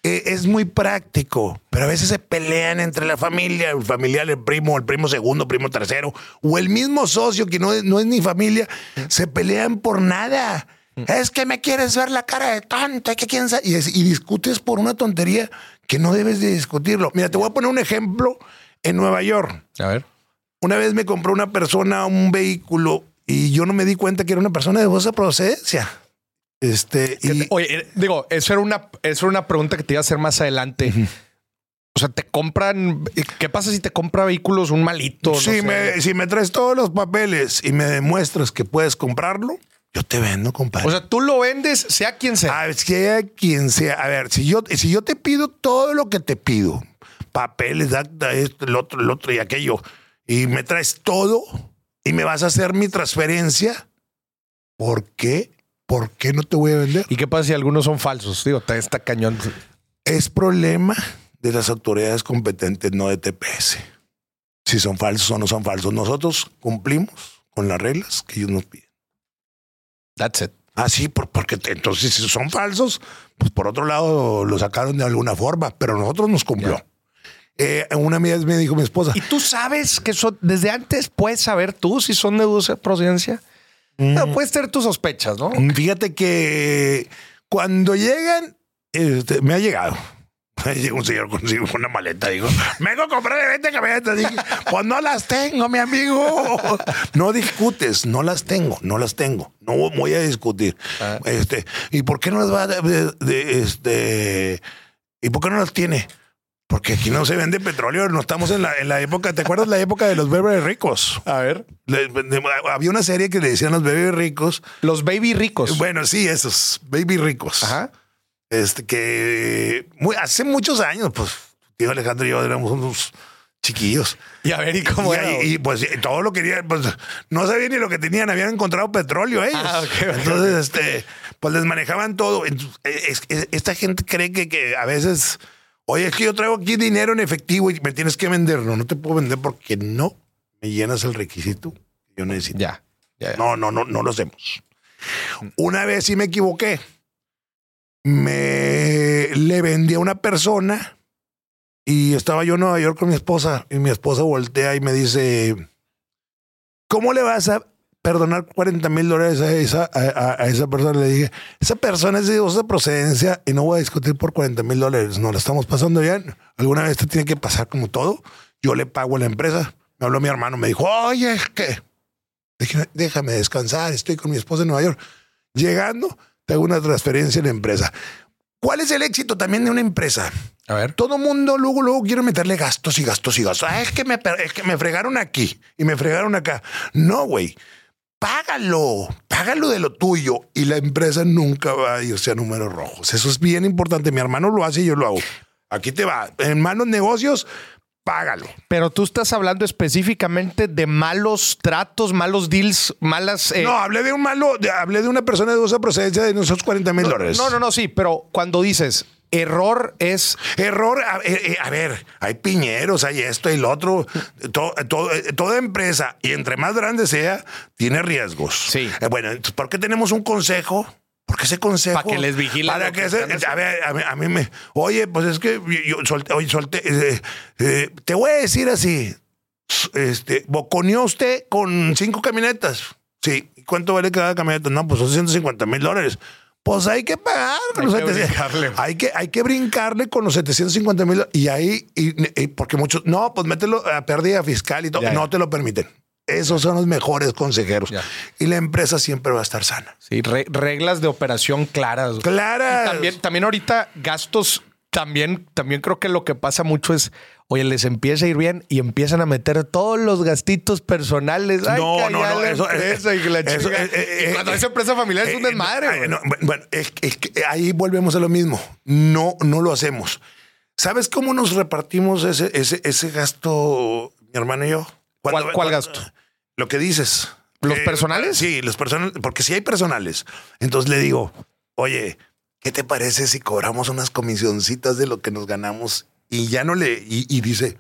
eh, es muy práctico, pero a veces se pelean entre la familia, el familiar, el primo, el primo segundo, primo tercero, o el mismo socio que no es, no es ni familia, se pelean por nada. Es que me quieres ver la cara de tonta, que quién sabe. Y, es- y discutes por una tontería que no debes de discutirlo. Mira, te voy a poner un ejemplo en Nueva York. A ver. Una vez me compró una persona un vehículo y yo no me di cuenta que era una persona de dudosa procedencia. Este, y Oye, eh, digo, eso era una, eso era una pregunta que te iba a hacer más adelante. O sea, te compran. ¿Qué pasa si te compra vehículos un malito? No si, sé. me, si me traes todos los papeles y me demuestras que puedes comprarlo, yo te vendo, compadre. O sea, tú lo vendes, sea quien sea. a sea quien sea. A ver, si yo, si yo te pido todo lo que te pido, papeles, esto, el otro, el otro y aquello, y me traes todo y me vas a hacer mi transferencia, ¿por qué? ¿Por qué no te voy a vender? ¿Y qué pasa si algunos son falsos? Digo, está, cañón. Es problema de las autoridades competentes, no de TPS. Si son falsos o no son falsos. Nosotros cumplimos con las reglas que ellos nos piden. That's it. Ah, sí, por- porque te- entonces si son falsos, pues por otro lado lo sacaron de alguna forma, pero nosotros nos cumplió. Eh, una vez me dijo mi esposa, ¿Y tú sabes que son, desde antes puedes saber tú si son de dulce procedencia? No, puedes tener tus sospechas, ¿no? fíjate que cuando llegan, este, me ha llegado. Llega un señor con, con una maleta, digo, vengo a comprar 20 camionetas. Dije, pues no las tengo, mi amigo. No discutes, no las tengo, no las tengo. No voy a discutir. Ah. Este, ¿y por qué no las va de, de- este? ¿Y por qué no las tiene? Porque aquí no se vende petróleo, no estamos en la, en la época, ¿te acuerdas la época de los bebés ricos? A ver. Le- de- había una serie que le decían los bebés ricos. Los baby ricos. Bueno, sí, esos baby ricos. Ajá. Este que muy, hace muchos años, pues, tío Alejandro y yo éramos unos chiquillos. Y a ver, ¿y cómo y, era? y, pues todo lo querían, pues no sabían ni lo que tenían, habían encontrado petróleo ellos. Ah, ok, ok, Entonces, este, pues les manejaban todo. Es- es- esta gente cree que, que a veces, oye, es que yo traigo aquí dinero en efectivo y me tienes que vender. No, no te puedo vender porque no me llenas el requisito que yo necesito. ya. ya, ya. No, no, no, no lo hacemos. Una vez sí me equivoqué. Me le vendí a una persona y estaba yo en Nueva York con mi esposa y mi esposa voltea y me dice, ¿cómo le vas a perdonar 40 mil dólares a esa, a, a- esa persona? Le dije, esa persona es de dudosa procedencia y no voy a discutir por 40 mil dólares. No la estamos pasando bien. Alguna vez te tiene que pasar como todo. Yo le pago a la empresa. Me habló mi hermano, me dijo, oye, es que Déjame, déjame descansar, estoy con mi esposa en Nueva York. Llegando, te hago una transferencia en la empresa. ¿Cuál es el éxito también de una empresa? A ver. Todo mundo luego, luego quiere meterle gastos y gastos y gastos. Ah, es que me, es que me fregaron aquí y me fregaron acá. No, güey. Págalo, págalo de lo tuyo y la empresa nunca va a irse a números rojos. Eso es bien importante. Mi hermano lo hace y yo lo hago. Aquí te va. En malos negocios, págalo. Pero tú estás hablando específicamente de malos tratos, malos deals, malas. eh, no, hablé de un malo, de- hablé de una persona de dudosa procedencia de nosotros 40 mil dólares. no, no, no, sí, pero cuando dices error es. Error, a, eh, eh, a ver, hay piñeros, hay esto y lo otro. Eh, toda empresa, y entre más grande sea, tiene riesgos. Sí. Bueno, entonces, ¿por qué tenemos un consejo? Porque ese consejo. Pa' que les vigilen Para que que se- a, ver, a, mí, a mí me. Oye, pues es que yo solté. Oye, solté. eh, eh, te voy a decir así. Este, boconeó usted con cinco camionetas. Sí. ¿Y ¿Cuánto vale cada camioneta? No, pues son 150 mil dólares. Pues hay que pagar con Hay los que 700. brincarle. Hay que, hay que brincarle con los 750 mil. Y ahí, y, y porque muchos, no, pues mételo a pérdida fiscal y todo. Ya, ya. no te lo permiten. Esos son los mejores consejeros. Ya. Y la empresa siempre va a estar sana. Sí, re- reglas de operación claras. güey. Clara. Y También, también ahorita gastos, también, también creo que lo que pasa mucho es, oye, les empieza a ir bien y empiezan a meter todos los gastitos personales. Ay, No, no, no, eso- y la eso- eh, eh, Y cuando eh, es empresa familiar es un Eh, desmadre. no, eh, bueno, es, es que ahí volvemos a lo mismo. No, no lo hacemos. ¿Sabes cómo nos repartimos ese, ese, ese gasto, mi hermano y yo? ¿Cuál- cuál gasto? Lo que dices. ¿Los Eh, personales? Sí, los personales, porque si hay personales. Entonces le digo, oye, ¿qué te parece si cobramos unas comisioncitas de lo que nos ganamos? Y ya no le, y, y dice,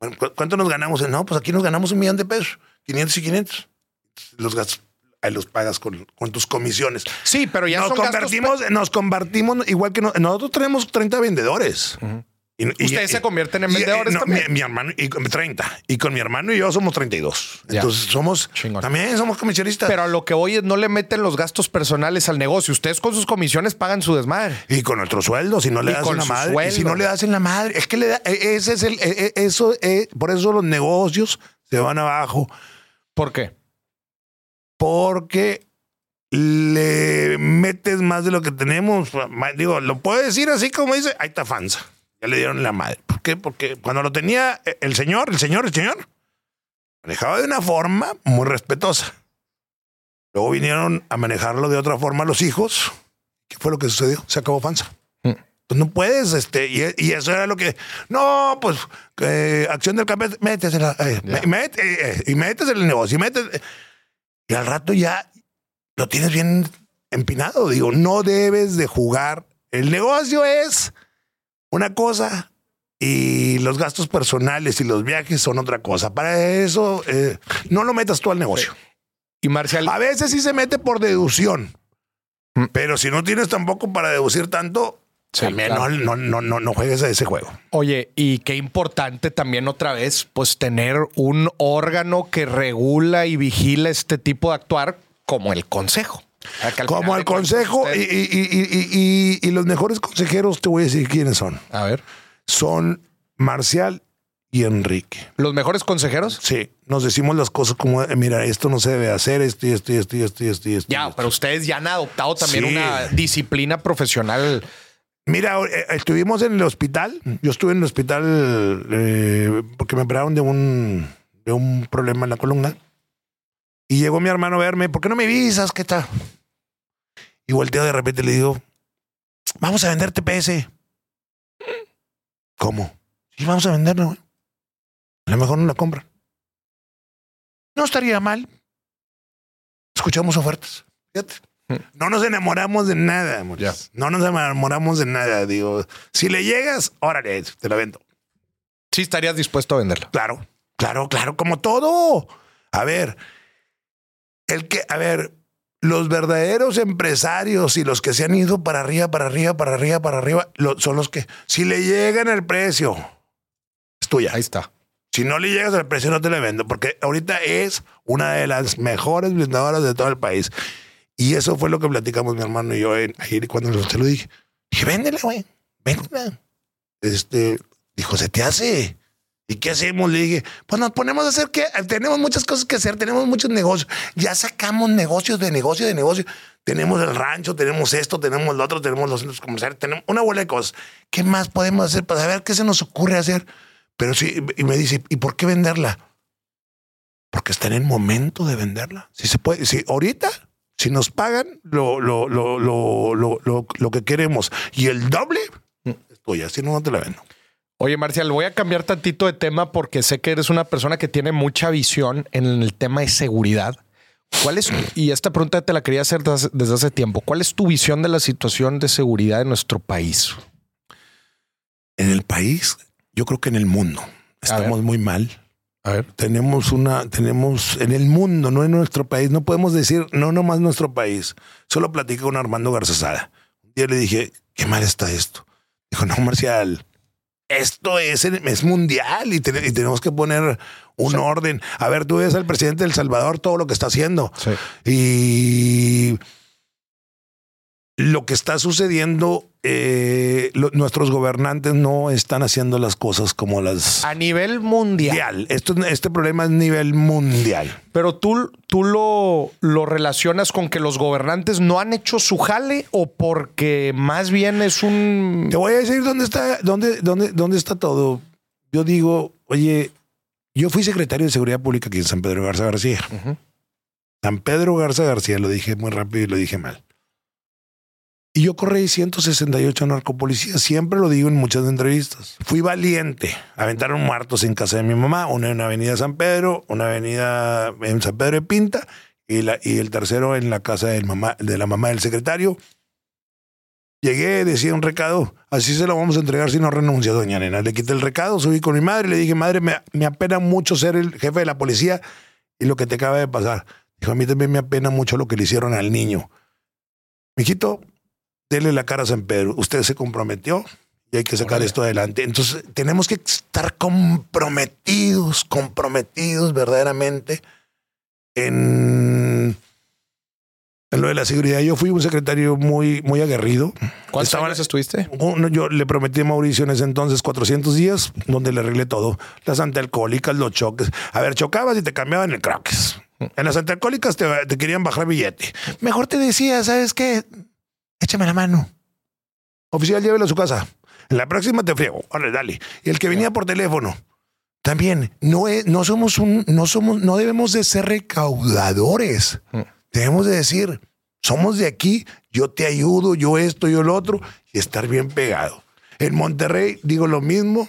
bueno, ¿cu- ¿cuánto nos ganamos? No, pues aquí nos ganamos un millón de pesos, 500 y 500. Los gastos, ahí los pagas con, con tus comisiones. Sí, pero ya nos son gastos convertimos, nos convertimos igual que no- nosotros tenemos 30 vendedores. Y- y- Ustedes y- se convierten en y- vendedores no, también. Mi, mi hermano y con 30 y con mi hermano y yo somos 32. Ya. Entonces somos Chingón. también somos comisionistas. Pero a lo que voy es no le meten los gastos personales al negocio. Ustedes con sus comisiones pagan su desmadre. y con nuestro sueldo, si no le Y das con la madre, y si sueldo. no le das en la madre, es que le da, e- ese es el, e- e- eso, eh, por eso los negocios se van abajo, ¿Por qué? porque le metes más de lo que tenemos. Digo, lo puedo decir así como dice, ahí está Fanza. Ya le dieron la madre. ¿Por qué? Porque cuando lo tenía eh, el señor, el señor, el señor, manejaba de una forma muy respetuosa. Luego vinieron a manejarlo de otra forma los hijos. ¿Qué fue lo que sucedió? Se acabó Fanza. Mm. Pues no puedes, este, y, y eso era lo que, no, pues, eh, acción del cambio, métesela, eh, Ya. me- met- eh, eh, y metes en el negocio, y metes, y al rato ya lo tienes bien empinado. Digo, no debes de jugar. El negocio es una cosa y los gastos personales y los viajes son otra cosa. Para eso, eh, no lo metas tú al negocio. Y Marcial, A veces sí se mete por deducción. Pero si no tienes tampoco para deducir tanto, Sí, también claro. no, no, no, no juegues a ese juego. Oye, y qué importante también otra vez, pues tener un órgano que regula y vigila este tipo de actuar como el consejo. Como al consejo y, y- y- y- los mejores consejeros, te voy a decir quiénes son. A ver. Son Marcial y Enrique. ¿Los mejores consejeros? Sí, nos decimos las cosas como, eh, mira, esto no se debe hacer, esto y esto y esto y esto y esto. Ya, pero ustedes ya han adoptado también Sí. una disciplina profesional. Mira, eh, estuvimos en el hospital. Yo estuve en el hospital eh, porque me operaron de un, de un problema en la columna. Y llegó mi hermano a verme. ¿Por qué no me avisas? ¿Qué tal? Y volteo de repente y le digo, vamos a vender TPS. ¿Cómo? Sí, vamos a venderla. güey. A lo mejor no la compran. No estaría mal. Escuchamos ofertas. Fíjate. No nos enamoramos de nada, Moris. No nos enamoramos de nada. Digo, si le llegas, órale, te la vendo. Sí estarías dispuesto a venderlo. Claro, claro, claro, como todo. A ver, el que, a ver, los verdaderos empresarios y los que se han ido para arriba, para arriba, para arriba, para arriba, lo- son los que, si le llegan el precio, es tuya. Ahí está. Si no le llegas al precio, no te la vendo, porque ahorita es una de las mejores blindadoras de todo el país. Y eso fue lo que platicamos mi hermano y yo en- ayer cuando te lo dije. Dije, véndela, güey, véndela. Este, dijo, se te hace. ¿Y qué hacemos? Le dije, pues nos ponemos a hacer que tenemos muchas cosas que hacer, tenemos muchos negocios. Ya sacamos negocios de negocio de negocio. Tenemos el rancho, tenemos esto, tenemos lo otro, tenemos los centros comerciales, tenemos una bola de cosas. ¿Qué más podemos hacer para saber qué se nos ocurre hacer? Pero sí, y me dice, ¿y por qué venderla? Porque está en el momento de venderla. Si se puede, si ahorita, si nos pagan lo, lo, lo, lo, lo, lo, lo que queremos y el doble, es tuya. Si no, no te la vendo. Oye, Marcial, voy a cambiar tantito de tema porque sé que eres una persona que tiene mucha visión en el tema de seguridad. ¿Cuál es, y esta pregunta te la quería hacer desde hace tiempo, ¿cuál es tu visión de la situación de seguridad en nuestro país? En el país, yo creo que en el mundo, estamos muy mal. A ver. Tenemos una, tenemos en el mundo, no en nuestro país. No podemos decir, no nomás nuestro país. Solo platicé con Armando Garzazada. Un día le dije, qué mal está esto. Dijo, no, Marcial, esto es, es mundial y, te- y tenemos que poner un orden. A ver, tú ves al presidente del Salvador todo lo que está haciendo. Sí. Y lo que está sucediendo, eh, lo- nuestros gobernantes no están haciendo las cosas como las A nivel mundial. mundial. Esto, este problema es nivel mundial. Pero tú, tú lo, lo relacionas con que los gobernantes no han hecho su jale o porque más bien es un... Te voy a decir dónde está, dónde, dónde, dónde está todo. Yo digo, oye, yo fui secretario de Seguridad Pública aquí en San Pedro Garza García. San Pedro Garza García, lo dije muy rápido y lo dije mal. Y yo corrí 168 narcopolicías, siempre lo digo en muchas entrevistas. Fui valiente. Aventaron muertos en casa de mi mamá, una en Avenida San Pedro, una avenida en San Pedro de Pinta y, la, y el tercero en la casa del mamá, de la mamá del secretario. Llegué, decía un recado, así se lo vamos a entregar si no renuncia, doña Nena. Le quité el recado, subí con mi madre, le dije, madre, me, me apena mucho ser el jefe de la policía y lo que te acaba de pasar. Dijo, a mí también me apena mucho lo que le hicieron al niño. Mijito, dele la cara a San Pedro. Usted se comprometió y hay que sacar esto adelante. Entonces, tenemos que estar comprometidos, comprometidos verdaderamente en, en lo de la seguridad. Yo fui un secretario muy, muy aguerrido. ¿Cuántos Estaba- años estuviste? Uno, yo le prometí a Mauricio en ese entonces 400 días donde le arreglé todo. Las antialcohólicas, los choques. A ver, chocabas y te cambiaban el croques. En las antialcohólicas te, te querían bajar billete. Mejor te decía, ¿sabes qué? Échame la mano. Oficial, llévelo a su casa. En la próxima te friego. Órale, dale. Y el que venía por teléfono. También, no, es, no somos un, no somos, no debemos de ser recaudadores. Mm. Debemos de decir, somos de aquí, yo te ayudo, yo esto, yo lo otro, y estar bien pegado. En Monterrey digo lo mismo,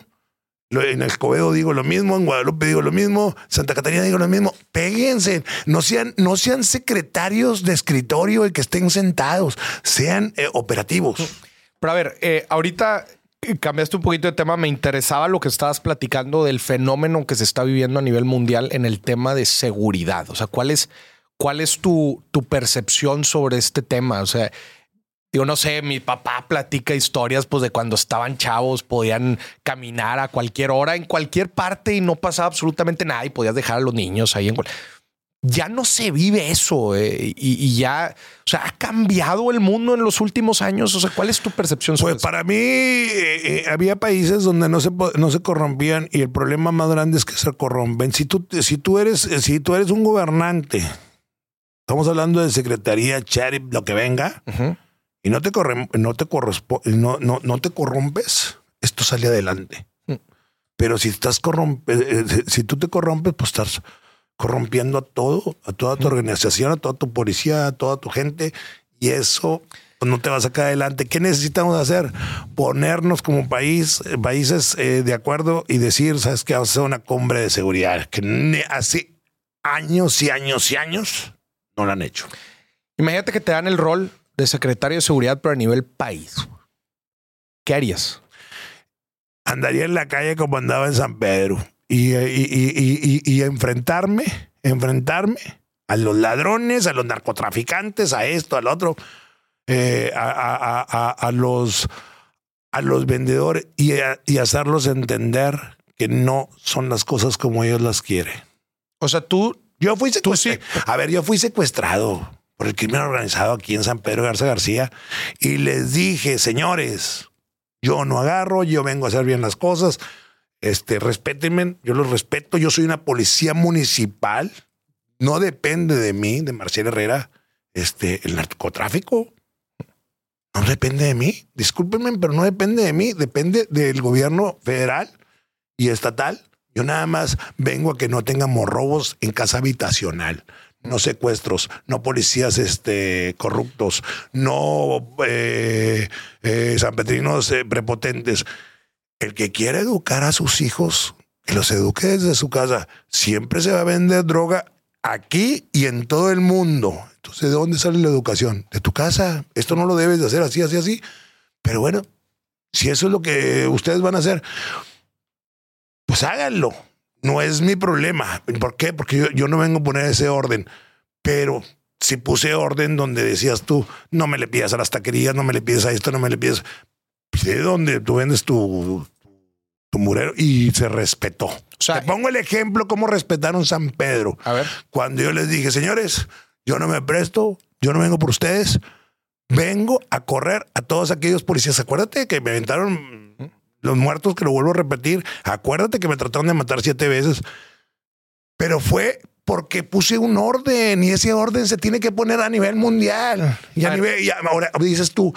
en Escobedo digo lo mismo, en Guadalupe digo lo mismo, Santa Catarina digo lo mismo. Péguense, no sean, no sean secretarios de escritorio y que estén sentados, sean eh, operativos. Pero a ver, eh, ahorita cambiaste un poquito de tema. Me interesaba lo que estabas platicando del fenómeno que se está viviendo a nivel mundial en el tema de seguridad. O sea, ¿cuál es, cuál es tu, tu percepción sobre este tema? O sea, Digo, no sé, mi papá platica historias pues de cuando estaban chavos, podían caminar a cualquier hora, en cualquier parte y no pasaba absolutamente nada y podías dejar a los niños ahí en ya no se vive eso eh, y, ya, o sea, ha cambiado el mundo en los últimos años. O sea, ¿cuál es tu percepción sobre pues para mí eh, eh, había países donde no se, no se corrompían y el problema más grande es que se corrompen. Si tú, si tú eres, si tú eres un gobernante, estamos hablando de secretaría, sheriff, lo que venga, y no te no te no, no, no te corrompes, esto sale adelante. Mm. Pero si estás corrompe, si tú te corrompes, pues estás corrompiendo a todo, a toda tu organización, a toda tu policía, a toda tu gente, y eso pues, no te va a sacar adelante. ¿Qué necesitamos hacer? Ponernos como país, eh, países eh, de acuerdo y decir, sabes que vamos a hacer una cumbre de seguridad, que hace años y años y años no lo han hecho. Imagínate que te dan el rol de secretario de seguridad, pero a nivel país. ¿Qué harías? Andaría en la calle como andaba en San Pedro y, y, y, enfrentarme, enfrentarme a los ladrones, a los narcotraficantes, a esto, al otro, eh, a, a, a, los, a los vendedores y, y hacerlos entender que no son las cosas como ellos las quieren. O sea, tú... Yo fui secuestrado. A ver, yo fui secuestrado por el crimen organizado aquí en San Pedro Garza García y les dije, señores, yo no agarro, yo vengo a hacer bien las cosas. Este, respétenme, yo los respeto, yo soy una policía municipal, no depende de mí, de Marcial Herrera, este, el narcotráfico. No depende de mí, discúlpenme, pero no depende de mí, depende del gobierno federal y estatal. Yo nada más vengo a que no tengamos robos en casa habitacional, no secuestros, no policías este, corruptos, no eh, eh, sanpetrinos eh, prepotentes. El que quiere educar a sus hijos, que los eduque desde su casa. Siempre se va a vender droga aquí y en todo el mundo. Entonces, ¿de dónde sale la educación? De tu casa. Esto no lo debes de hacer así, así, así. Pero bueno, si eso es lo que ustedes van a hacer, pues háganlo. No es mi problema. ¿Por qué? Porque yo, yo no vengo a poner ese orden. Pero si puse orden donde decías tú, no me le pidas a las taquerías, no me le pides a esto, no me le pides de donde tú vendes tu, tu murero y se respetó. O sea, Te pongo el ejemplo cómo respetaron San Pedro. A ver. Cuando yo les dije, señores, yo no me presto, yo no vengo por ustedes, vengo a correr a todos aquellos policías. Acuérdate que me aventaron los muertos, que lo vuelvo a repetir. Acuérdate que me trataron de matar siete veces. Pero fue porque puse un orden y ese orden se tiene que poner a nivel mundial. Y a nivel, y ahora dices tú,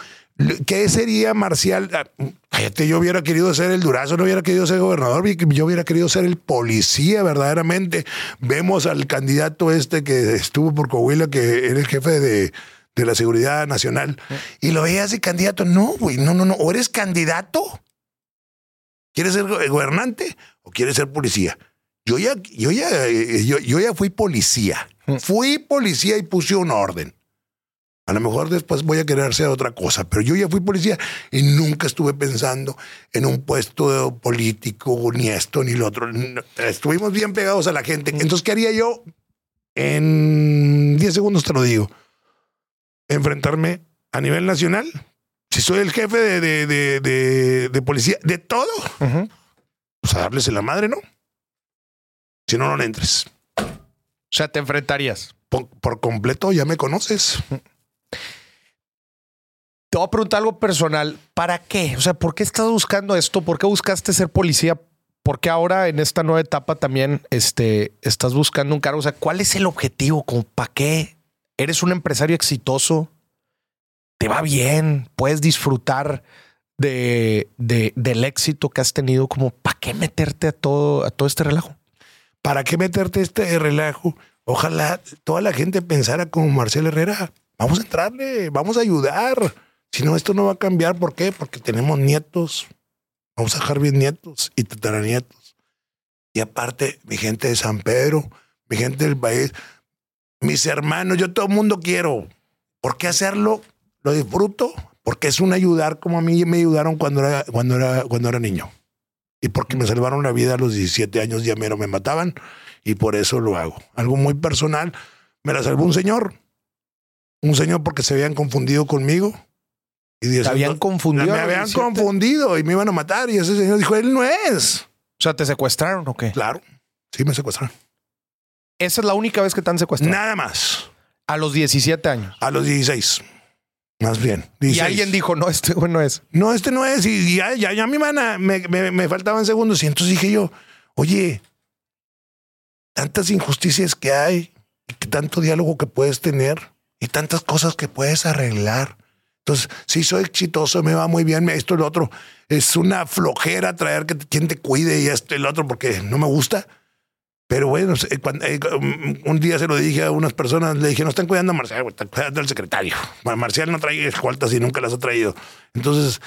¿Qué sería Marcial? Cállate, yo hubiera querido ser el Durazo, no hubiera querido ser gobernador, yo hubiera querido ser el policía verdaderamente. Vemos al candidato este que estuvo por Coahuila, que era el jefe de, la seguridad nacional, y lo veías de candidato. No, güey, no, no, no. O eres candidato, quieres ser gobernante o quieres ser policía. Yo ya, yo ya, yo, yo ya fui policía. Fui policía y puse un orden. A lo mejor después voy a querer hacer otra cosa, pero yo ya fui policía y nunca estuve pensando en un puesto político, ni esto, ni lo otro. Estuvimos bien pegados a la gente. Entonces, ¿qué haría yo? En 10 segundos te lo digo. Enfrentarme a nivel nacional. Si soy el jefe de, de, policía, de todo, pues a darles en la madre, ¿no? Si no, no le entres. O sea, te enfrentarías. por completo, ya me conoces. Te voy a preguntar algo personal. ¿Para qué? O sea, ¿por qué estás buscando esto? ¿Por qué buscaste ser policía? ¿Por qué ahora en esta nueva etapa también este, estás buscando un cargo? O sea, ¿cuál es el objetivo? ¿Para qué? ¿Eres un empresario exitoso? ¿Te va bien? ¿Puedes disfrutar de, del éxito que has tenido? Como, ¿Para qué meterte a todo, a todo este relajo? ¿Para qué meterte este relajo? Ojalá toda la gente pensara como Marcelo Herrera. Vamos a entrarle, vamos a ayudar. Si no, esto no va a cambiar. ¿Por qué? Porque tenemos nietos. Vamos a dejar bien nietos y nietos. Y aparte, mi gente de San Pedro, mi gente del país, mis hermanos, yo todo el mundo quiero. ¿Por qué hacerlo? Lo disfruto porque es un ayudar como a mí me ayudaron cuando era, cuando era, cuando era niño. Y porque me salvaron la vida a los 17 años, ya mero me mataban y por eso lo hago. Algo muy personal. Me la salvó un señor. Un señor porque se habían confundido conmigo Y dije, Te habían "No, confundido Me habían 17". confundido y me iban a matar. Y ese señor dijo, él no es. O sea, ¿te secuestraron o qué? Claro. Sí, me secuestraron. Esa es la única vez que te han secuestrado. Nada más. A los 17 años. A los 16. Más bien. Y 16. alguien dijo, no, este güey no es. No, este no es. Y ya, ya, ya mi mana me, me, me faltaban segundos. Y entonces dije yo, oye, tantas injusticias que hay, y que tanto diálogo que puedes tener y tantas cosas que puedes arreglar. Entonces, si soy exitoso, me va muy bien, me- esto y lo otro. Es una flojera traer que quien te cuide y esto y lo otro porque no me gusta. Pero bueno, cuando- eh, um, un día se lo dije a unas personas, le dije, no están cuidando a Marcial, están cuidando al secretario. Mar- Marcial no trae escoltas y nunca las ha traído. Entonces,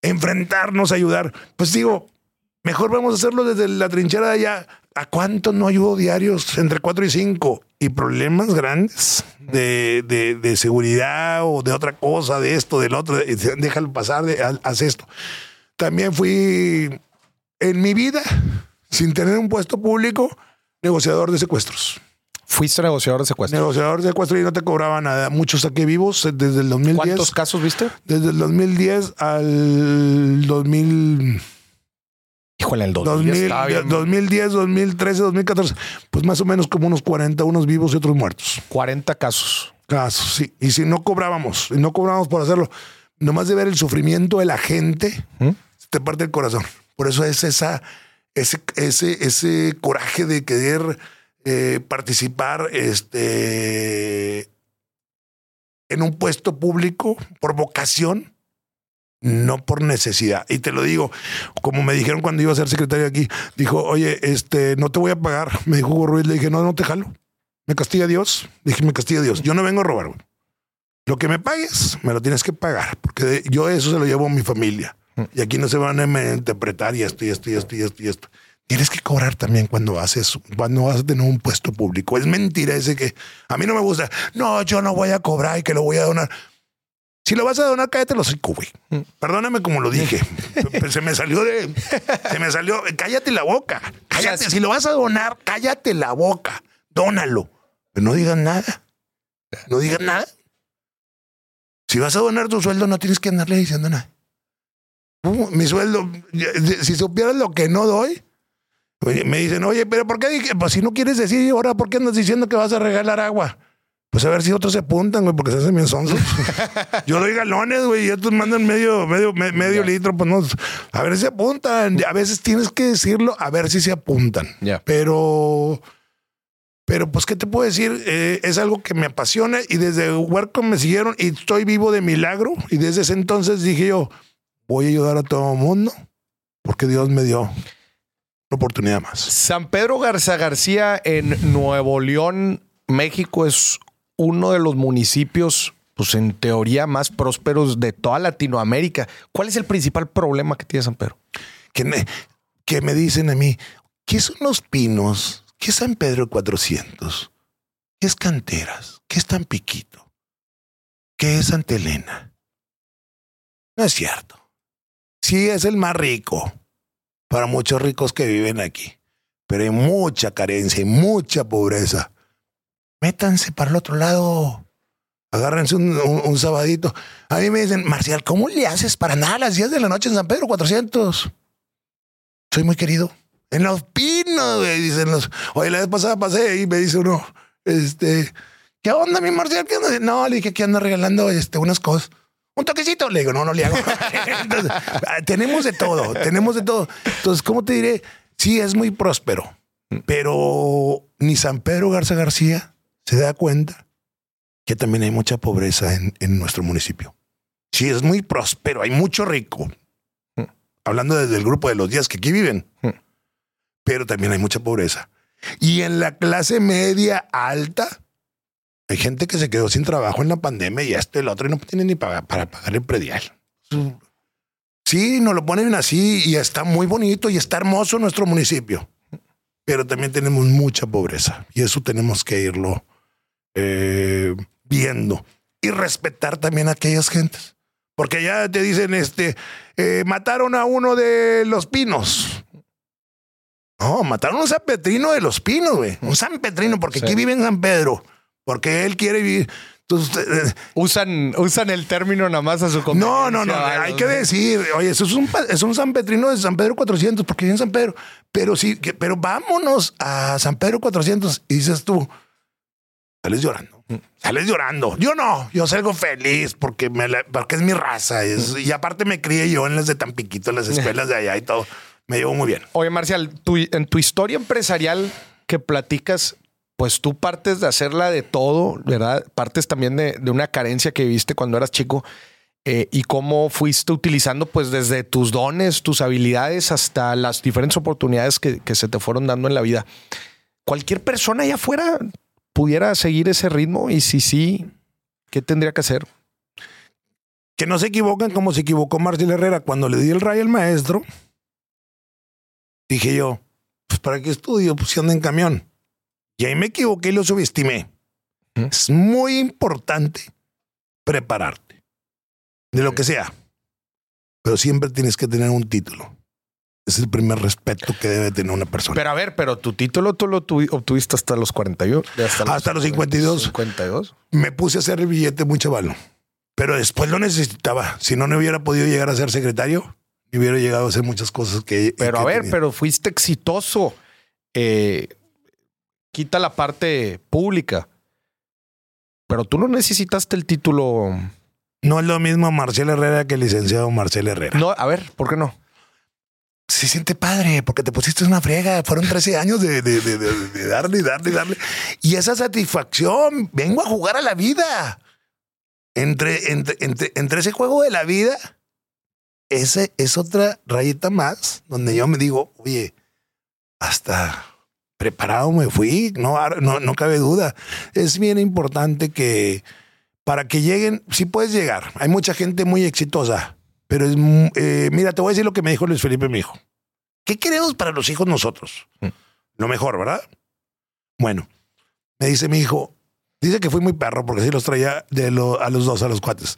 enfrentarnos, ayudar. Pues digo, mejor vamos a hacerlo desde la trinchera de allá. ¿A cuánto no ayudo diarios entre cuatro y cinco? Y problemas grandes de, de, de seguridad o de otra cosa, de esto, del otro, déjalo pasar, de, haz esto. También fui en mi vida, sin tener un puesto público, negociador de secuestros. Fuiste negociador de secuestro. Negociador de secuestros y no te cobraba nada. Muchos saqué vivos eh, desde el 2010. ¿Cuántos casos viste? Desde el 2010 al 2000, Híjole, el 2000, 2000, estaba bien. 2010, 2013, 2014. Pues más o menos como unos 40, unos vivos y otros muertos. 40 casos. Casos, sí. Y si no cobrábamos, y no cobrábamos por hacerlo, nomás de ver el sufrimiento de la gente, ¿Mm? te parte el corazón. Por eso es esa, ese, ese, ese coraje de querer eh, participar este, en un puesto público por vocación, no por necesidad. Y te lo digo, como me dijeron cuando iba a ser secretario aquí, dijo, oye, este, no te voy a pagar. Me dijo Hugo Ruiz, le dije, no, no te jalo. Me castiga Dios. Dije, me castiga Dios. Yo no vengo a robar. Lo que me pagues, me lo tienes que pagar, porque yo eso se lo llevo a mi familia. Y aquí no se van a interpretar y esto y esto y esto y esto y esto. Tienes que cobrar también cuando haces, cuando vas a tener un puesto público. Es mentira ese que a mí no me gusta. No, yo no voy a cobrar y que lo voy a donar. Si lo vas a donar, cállate los hocico, güey. Perdóname como lo dije. Se me salió de. Se me salió. Cállate la boca. Cállate. Si lo vas a donar, cállate la boca. Dónalo. Pero no digas nada. No digas nada. Si vas a donar tu sueldo, no tienes que andarle diciendo nada. Mi sueldo, si supieras lo que no doy, oye, me dicen, oye, pero ¿por qué? dije? Pues si no quieres decir, ahora, ¿por qué andas diciendo que vas a regalar agua? Pues a ver si otros se apuntan, güey, porque se hacen bien sonsos. Yo doy galones, güey, y estos mandan medio, medio, me- medio litro, pues no. A ver si se apuntan. A veces tienes que decirlo, a ver si se apuntan. Ya. Pero, pero pues, ¿qué te puedo decir? Eh, es algo que me apasiona y desde Huerco me siguieron y estoy vivo de milagro. Y desde ese entonces dije yo, voy a ayudar a todo el mundo porque Dios me dio una oportunidad más. San Pedro Garza García en Nuevo León, México, es uno de los municipios, pues en teoría, más prósperos de toda Latinoamérica. ¿Cuál es el principal problema que tiene San Pedro? Que me, que me dicen a mí, ¿qué son los pinos? ¿Qué es San Pedro 400? ¿Qué es Canteras? ¿Qué es Tampiquito? ¿Qué es Santa Elena? No es cierto. Sí es el más rico para muchos ricos que viven aquí, pero hay mucha carencia y mucha pobreza. Métanse para el otro lado. Agárrense un, un- sabadito. A mí me dicen, Marcial, ¿cómo le haces para nada a las 10 de la noche en San Pedro 400? Soy muy querido. En los pinos, güey, dicen los. Oye, la vez pasada pasé y me dice uno, este, ¿qué onda, mi Marcial? ¿Qué onda? No, le dije que ando regalando este, unas cosas. Un toquecito. Le digo, no, no le hago. Entonces, ah, tenemos de todo, tenemos de todo. Entonces, ¿cómo te diré? Sí, es muy próspero, pero ni San Pedro Garza García se da cuenta que también hay mucha pobreza en, en nuestro municipio. Sí, es muy próspero, hay mucho rico. Hablando desde el grupo de los días que aquí viven, pero también hay mucha pobreza. Y en la clase media alta, hay gente que se quedó sin trabajo en la pandemia y esto y el otro y no tiene ni para, para pagar el predial. Sí, nos lo ponen así y está muy bonito y está hermoso nuestro municipio. Pero también tenemos mucha pobreza y eso tenemos que irlo eh, viendo y respetar también a aquellas gentes. Porque ya te dicen, este, eh, mataron a uno de los pinos. No, mataron a un San Petrino de los Pinos, güey. Un San Petrino, porque Sí. aquí vive en San Pedro. Porque él quiere vivir. Entonces, eh, Usan, usan el término nada más a su no, no, no, hay que decir, oye, eso es un, es un San Petrino de San Pedro 400, porque vive en San Pedro, pero sí, que- pero vámonos a San Pedro 400 y dices tú, sales llorando, sales llorando. Yo no, yo salgo feliz porque, me la- porque es mi raza es- y aparte me crié yo en las de Tampiquito, en las escuelas de allá y todo. Me llevo muy bien. Oye, Marcial, tu- en tu historia empresarial que platicas, pues tú partes de hacerla de todo, ¿verdad? Partes también de, una carencia que viviste cuando eras chico eh, y cómo fuiste utilizando, pues desde tus dones, tus habilidades hasta las diferentes oportunidades que, se te fueron dando en la vida. Cualquier persona allá afuera pudiera seguir ese ritmo y si sí, ¿qué tendría que hacer? Que no se equivoquen como se equivocó Marcel Herrera cuando le di el rayo al maestro. Dije yo, pues para qué estudio, pues si en camión. Y ahí me equivoqué y lo subestimé. ¿Mm? Es muy importante prepararte de lo que sea, pero siempre tienes que tener un título. Es el primer respeto que debe tener una persona. Pero a ver, pero tu título tú lo tuvi- obtuviste hasta los 41. Hasta, Hasta los 52. 52. me puse a hacer el billete muy chavalo, pero después lo necesitaba. Si no, no hubiera podido llegar a ser secretario, ni hubiera llegado a hacer muchas cosas que. Pero que a ver, tenía. pero fuiste exitoso. Eh, quita la parte pública. Pero tú no necesitaste el título. No es lo mismo Marcel Herrera que el licenciado Marcel Herrera. No, a ver, ¿por qué no? Se siente padre porque te pusiste una friega. Fueron 13 años de, de- de- darle y darle y darle. Y esa satisfacción, vengo a jugar a la vida. Entre, entre, entre, entre ese juego de la vida, ese es otra rayita más donde yo me digo, oye, hasta preparado me fui, no, no, no cabe duda. Es bien importante que para que lleguen, sí puedes llegar. Hay mucha gente muy exitosa, pero es, eh, mira, te voy a decir lo que me dijo Luis Felipe, mi hijo. ¿Qué queremos para los hijos nosotros? Mm. Lo mejor, ¿verdad? Bueno, me dice mi hijo, dice que fui muy perro porque sí los traía de lo- a los dos, a los cuates.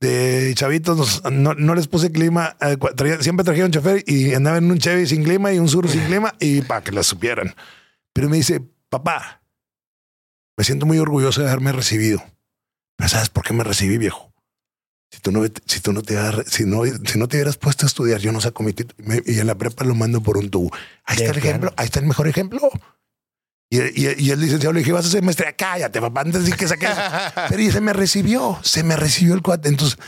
De chavitos no, no les puse clima, eh, traía- siempre trajeron chofer y andaba en un Chevy sin clima y un Sur sin clima y para que la supieran. Pero me dice, papá, me siento muy orgulloso de haberme recibido. Pero ¿sabes por qué me recibí, viejo? Si tú no, si tú no te si no, si no te hubieras puesto a estudiar, yo no saco mi título y en la prepa lo mando por un tubo. Ahí está el ejemplo, ahí está el mejor ejemplo. Y, y- y el licenciado le dije, vas a hacer maestría, cállate, papá, antes de que saques. Pero y se me recibió, se me recibió el cuate. Entonces,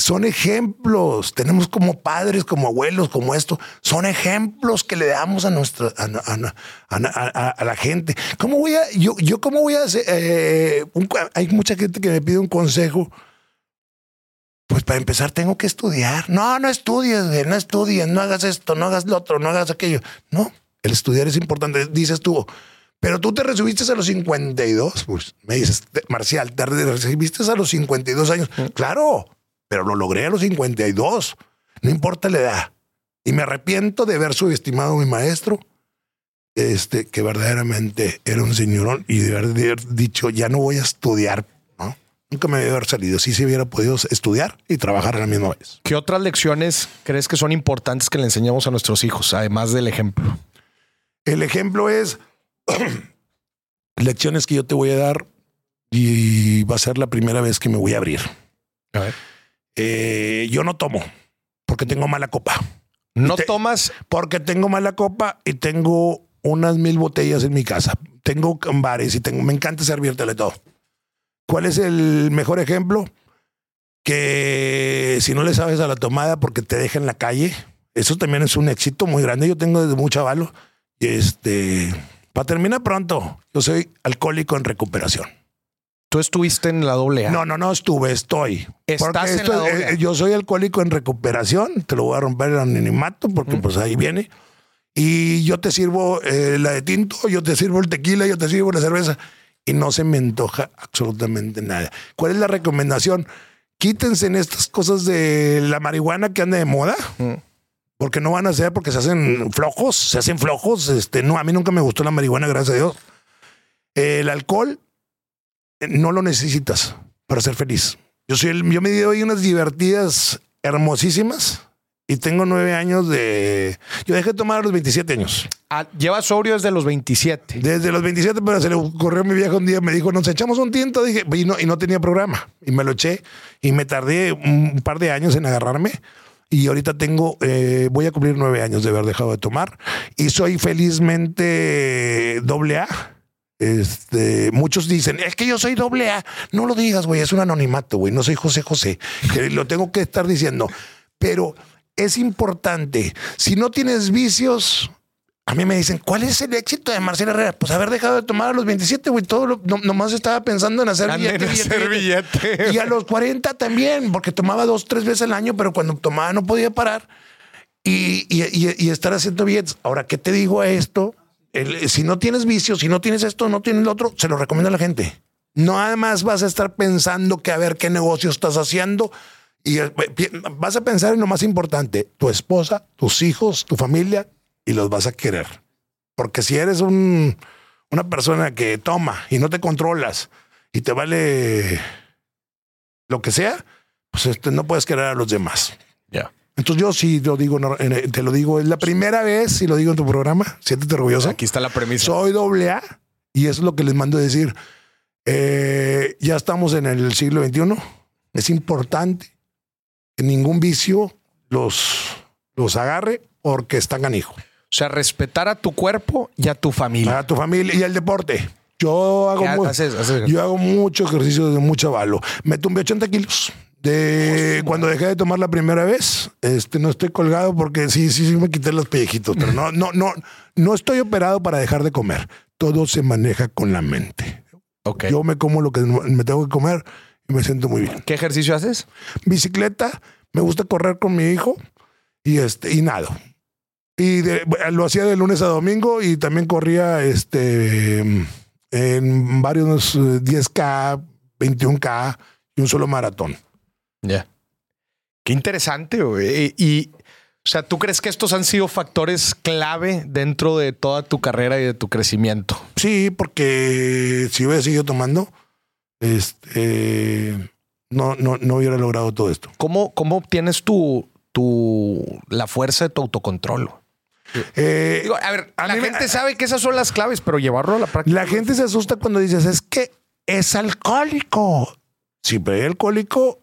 son ejemplos. Tenemos como padres, como abuelos, como esto. Son ejemplos que le damos a nuestra, a, a- a- a- la gente. ¿Cómo voy a, yo, yo cómo voy a hacer? eh, un- hay mucha gente que me pide un consejo. Pues para empezar tengo que estudiar. No, no estudies, no estudies, no hagas esto, no hagas lo otro, no hagas aquello. No, el estudiar es importante. Dices tú, pero tú te recibiste a los 52. Pues me dices, "Te- Marcial, te recibiste a los 52 años. Claro, pero lo logré a los 52. No importa la edad. Y me arrepiento de haber subestimado a mi maestro, este, que verdaderamente era un señorón y de haber dicho, ya no voy a estudiar. ¿no? Nunca me debe haber salido. Sí, se hubiera podido estudiar y trabajar a la misma vez. ¿Qué otras lecciones crees que son importantes que le enseñamos a nuestros hijos, además del ejemplo? El ejemplo es lecciones que yo te voy a dar y va a ser la primera vez que me voy a abrir. A ver. Eh, yo no tomo porque tengo mala copa. No Te- tomas Porque tengo mala copa y tengo unas mil botellas en mi casa. Tengo bares y tengo, me encanta servírtele todo. ¿Cuál es el mejor ejemplo? Que si no le sabes a la tomada porque te deja en la calle, eso también es un éxito muy grande. Yo tengo desde mucho avalo. Este, para terminar pronto, yo soy alcohólico en recuperación. Tú estuviste en la doble A. No, no, no estuve, estoy. Estás Porque en esto la doble A. eh, yo soy alcohólico en recuperación, te lo voy a romper el anonimato porque pues ahí viene. Y yo te sirvo eh, la de tinto, yo te sirvo el tequila, yo te sirvo la cerveza y no se me antoja absolutamente nada. ¿Cuál es la recomendación? Quítense en estas cosas de la marihuana que anda de moda. Mm. Porque no van a ser porque se hacen flojos, se hacen flojos. Este, no, a mí nunca me gustó la marihuana, gracias a Dios. El alcohol no lo necesitas para ser feliz. Yo soy el, yo me doy unas divertidas hermosísimas y tengo nueve años de. Yo dejé de tomar a los 27 años. Ah, llevas sobrio desde los 27. Desde los 27, pero se le ocurrió a mi viejo un día, me dijo, nos echamos un tinto, dije, y no, y no tenía programa. Y me lo eché y me tardé un par de años en agarrarme. Y ahorita tengo, eh, voy a cumplir nueve años de haber dejado de tomar y soy felizmente doble A. Este, muchos dicen, es que yo soy doble A. No lo digas, güey, es un anonimato, güey. No soy José José. Que lo tengo que estar diciendo. Pero es importante. Si no tienes vicios, a mí me dicen, ¿cuál es el éxito de Marcelo Herrera? Pues haber dejado de tomar a los 27, güey. Todo lo, no, nomás estaba pensando en hacer billete, hacer billete, Y a los 40 también, porque tomaba dos, tres veces al año, pero cuando tomaba no podía parar y, y, y estar haciendo billetes. Ahora, ¿qué te digo a esto? Si no tienes vicios, si no tienes esto, no tienes lo otro, se lo recomiendo a la gente. No además vas a estar pensando que a ver qué negocio estás haciendo y eh, vas a pensar en lo más importante, tu esposa, tus hijos, tu familia, y los vas a querer. Porque si eres un, una persona que toma y no te controlas y te vale lo que sea, pues este, no puedes querer a los demás. Ya. Entonces yo sí lo digo, te lo digo, es la primera vez y lo digo en tu programa, siéntete orgulloso. Aquí está la premisa. Soy doble A y eso es lo que les mando a decir. Eh, ya estamos en el siglo XXI. Es importante ningún vicio los, los agarre porque están canijo. O sea, respetar a tu cuerpo y a tu familia. A tu familia y al deporte. Yo hago, yo hago mucho ejercicio de mucho valo. Me tumbé 80 kilos. De cuando dejé de tomar la primera vez, este no estoy colgado porque sí, sí, sí me quité los pellejitos, pero no, no, no, no estoy operado para dejar de comer. Todo se maneja con la mente. Okay. Yo me como lo que me tengo que comer me siento muy bien. ¿Qué ejercicio haces? Bicicleta, me gusta correr con mi hijo y este y nado. Y lo hacía de lunes a domingo y también corría este en varios 10K, eh, 21K y un solo maratón. Ya. Qué interesante, güey. Y, o sea, ¿tú crees que estos han sido factores clave dentro de toda tu carrera y de tu crecimiento? Sí, porque si hubiera seguido tomando, este, no, no, no hubiera logrado todo esto. ¿Cómo, cómo obtienes tu, tu, la fuerza de tu autocontrol? Eh, a ver, la gente sabe que esas son las claves, pero llevarlo a la práctica. La gente se asusta cuando dices, es que es alcohólico. Si pero hay alcohólico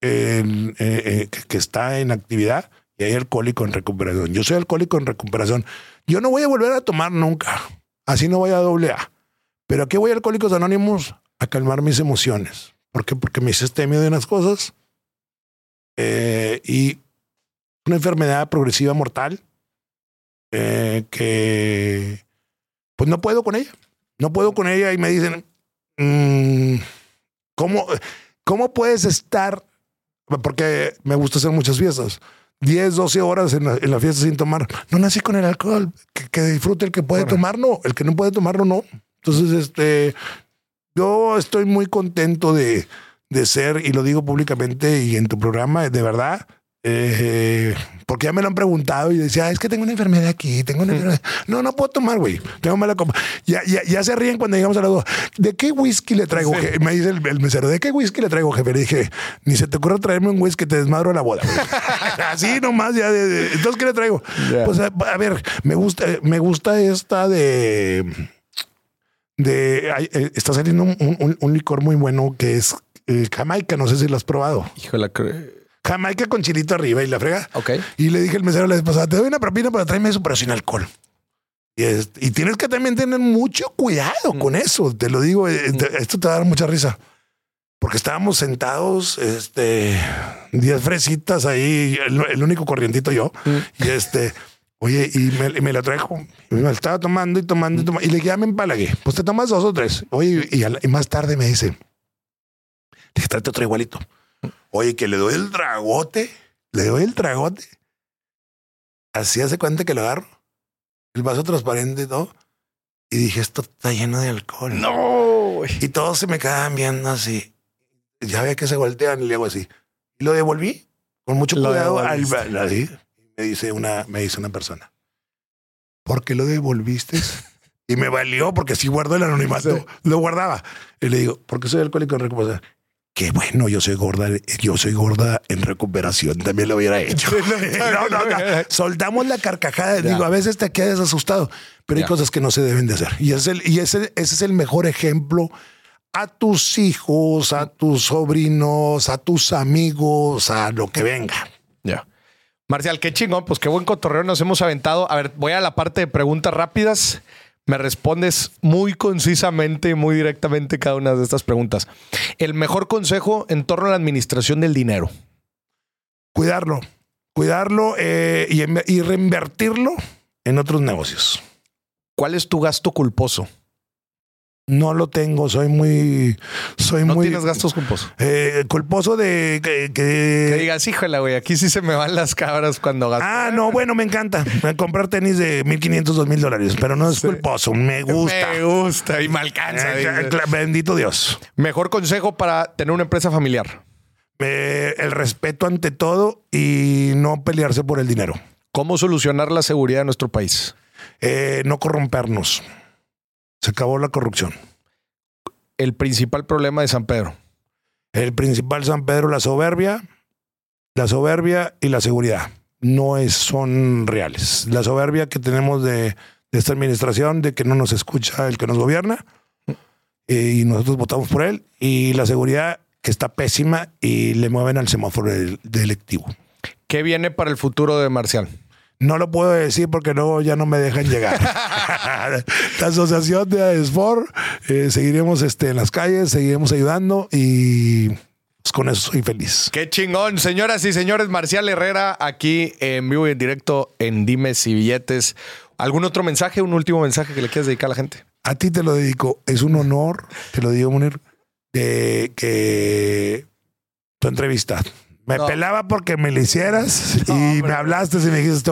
eh, eh, que está en actividad y hay alcohólico en recuperación. Yo soy alcohólico en recuperación. Yo no voy a volver a tomar nunca. Así no voy a doble A. Pero aquí voy a Alcohólicos Anónimos a calmar mis emociones. ¿Por qué? Porque me hice este miedo de unas cosas eh, y una enfermedad progresiva mortal eh, que pues no puedo con ella. No puedo con ella y me dicen, mm, ¿cómo, ¿cómo puedes estar? Porque me gusta hacer muchas fiestas. 10, 12 horas en la, fiesta sin tomar. No nací con el alcohol. Que, disfrute el que puede tomarlo. El que no puede tomarlo, no. Entonces, este, yo estoy muy contento de, de ser, y lo digo públicamente y en tu programa, de verdad, eh, porque ya me lo han preguntado y decía, es que tengo una enfermedad aquí, tengo una enfermedad. No, no puedo tomar, güey. Tengo mala copa. Ya, ya, ya, se ríen cuando llegamos a la duda. ¿De qué whisky le traigo? Me dice el, mesero, ¿de qué whisky le traigo, jefe? Le dije, ni se te ocurra traerme un whisky te desmadro la boda. Así nomás, ya. De, entonces, ¿qué le traigo? Pues a, a, ver, me gusta, me gusta esta de de eh, está saliendo un, licor muy bueno que es eh, Jamaica. No sé si lo has probado. Híjole, Jamaica con chilito arriba y la frega. Ok. Y le dije al mesero la vez pasada, te doy una propina para traerme eso, pero sin alcohol. Y, y tienes que también tener mucho cuidado con mm. eso. Te lo digo, eh, mm. esto te va a dar mucha risa. Porque estábamos sentados, este, diez fresitas ahí, el, único corrientito yo. Mm. Y este, Oye, y me, la trajo. Me estaba tomando y tomando y tomando. Y le dije, ya me empalagué. Pues te tomas dos o tres. Oye, y, más tarde me dice, dije, trate otro igualito. Oye, que le doy el dragote. Le doy el dragote. Así hace cuenta que lo agarro. El vaso transparente y todo. Y dije, esto está lleno de alcohol. No. Y todos se me quedaban viendo así. Ya veía que se voltean y le hago así. Y lo devolví con mucho cuidado al, así me dice una, me dice una persona, ¿por qué lo devolviste? Y me valió porque si guardo el anonimato, lo guardaba. Y le digo, porque soy alcohólico en recuperación. Que bueno, yo soy gorda, yo soy gorda en recuperación, también lo hubiera hecho. no, no, no, soltamos la carcajada, digo, a veces te quedas asustado, pero hay cosas que no se deben de hacer. Y, es el, y ese, ese es el mejor ejemplo a tus hijos, a tus sobrinos, a tus amigos, a lo que venga. Ya. Marcial, qué chingón, pues qué buen cotorreo nos hemos aventado. A ver, voy a la parte de preguntas rápidas me respondes muy concisamente, muy directamente cada una de estas preguntas. El mejor consejo en torno a la administración del dinero. Cuidarlo, cuidarlo eh, y, y reinvertirlo en otros negocios. ¿Cuál es tu gasto culposo? No lo tengo, soy muy. Soy ¿No muy. tienes gastos culposos? Eh, culposo de que, que, digas, híjole, güey, aquí sí se me van las cabras cuando gasto. Ah, no, bueno, me encanta. Comprar tenis de 1500, 2000 dólares, pero no es culposo, me gusta. Me gusta y me alcanza. Eh, bendito Dios. Mejor consejo para tener una empresa familiar. Eh, el respeto ante todo y no pelearse por el dinero. ¿Cómo solucionar la seguridad de nuestro país? no corrompernos. Se acabó la corrupción. El principal problema de San Pedro. El principal San Pedro, la soberbia, la soberbia y la seguridad. No es, son reales. La soberbia que tenemos de, esta administración, de que no nos escucha el que nos gobierna, eh, y nosotros votamos por él, y la seguridad que está pésima y le mueven al semáforo electivo. ¿Qué viene para el futuro de Marcial? No lo puedo decir porque luego ya no me dejan llegar. la asociación de AESFOR, eh, seguiremos este, en las calles, seguiremos ayudando y pues, con eso soy feliz. Qué chingón, señoras y señores. Marcial Herrera, aquí en vivo y en directo en Dimes y Billetes. ¿Algún otro mensaje, un último mensaje que le quieras dedicar a la gente? A ti te lo dedico. Es un honor, te lo digo, Munir, de que tu entrevista me pelaba porque me lo hicieras y me hablaste y me dijiste,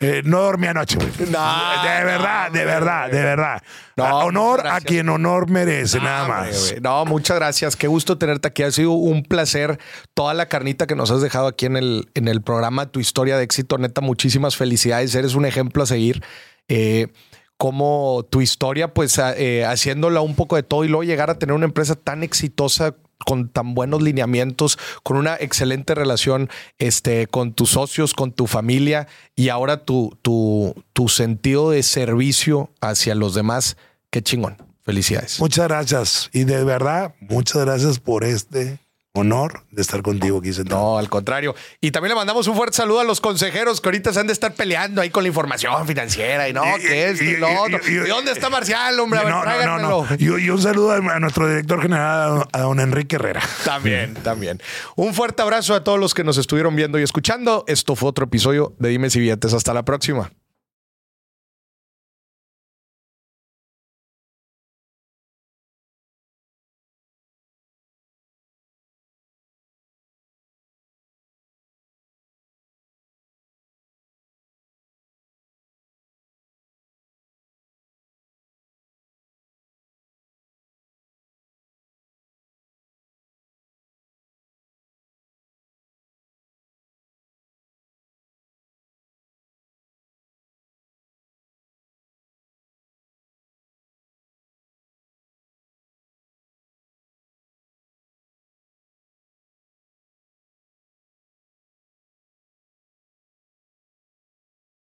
eh, no dormí anoche. No, de verdad, de verdad, de verdad. honor a quien honor merece, nada más. No, muchas gracias. Qué gusto tenerte aquí. Ha sido un placer toda la carnita que nos has dejado aquí en el, en el programa, tu historia de éxito. Neta, muchísimas felicidades. Eres un ejemplo a seguir. Eh, como tu historia, pues eh, haciéndola un poco de todo y luego llegar a tener una empresa tan exitosa con tan buenos lineamientos, con una excelente relación este, con tus socios, con tu familia y ahora tu, tu, tu sentido de servicio hacia los demás. Qué chingón. Felicidades. Muchas gracias. Y de verdad, muchas gracias por este honor de estar contigo aquí sentado. No, al contrario. Y también le mandamos un fuerte saludo a los consejeros que ahorita se han de estar peleando ahí con la información financiera y no, ¿qué es? Y, dónde está Marcial, hombre? A ver, no, no, no, Y, un saludo a nuestro director general, a don Enrique Herrera. También, también. Un fuerte abrazo a todos los que nos estuvieron viendo y escuchando. Esto fue otro episodio de Dime si Billetes. Hasta la próxima.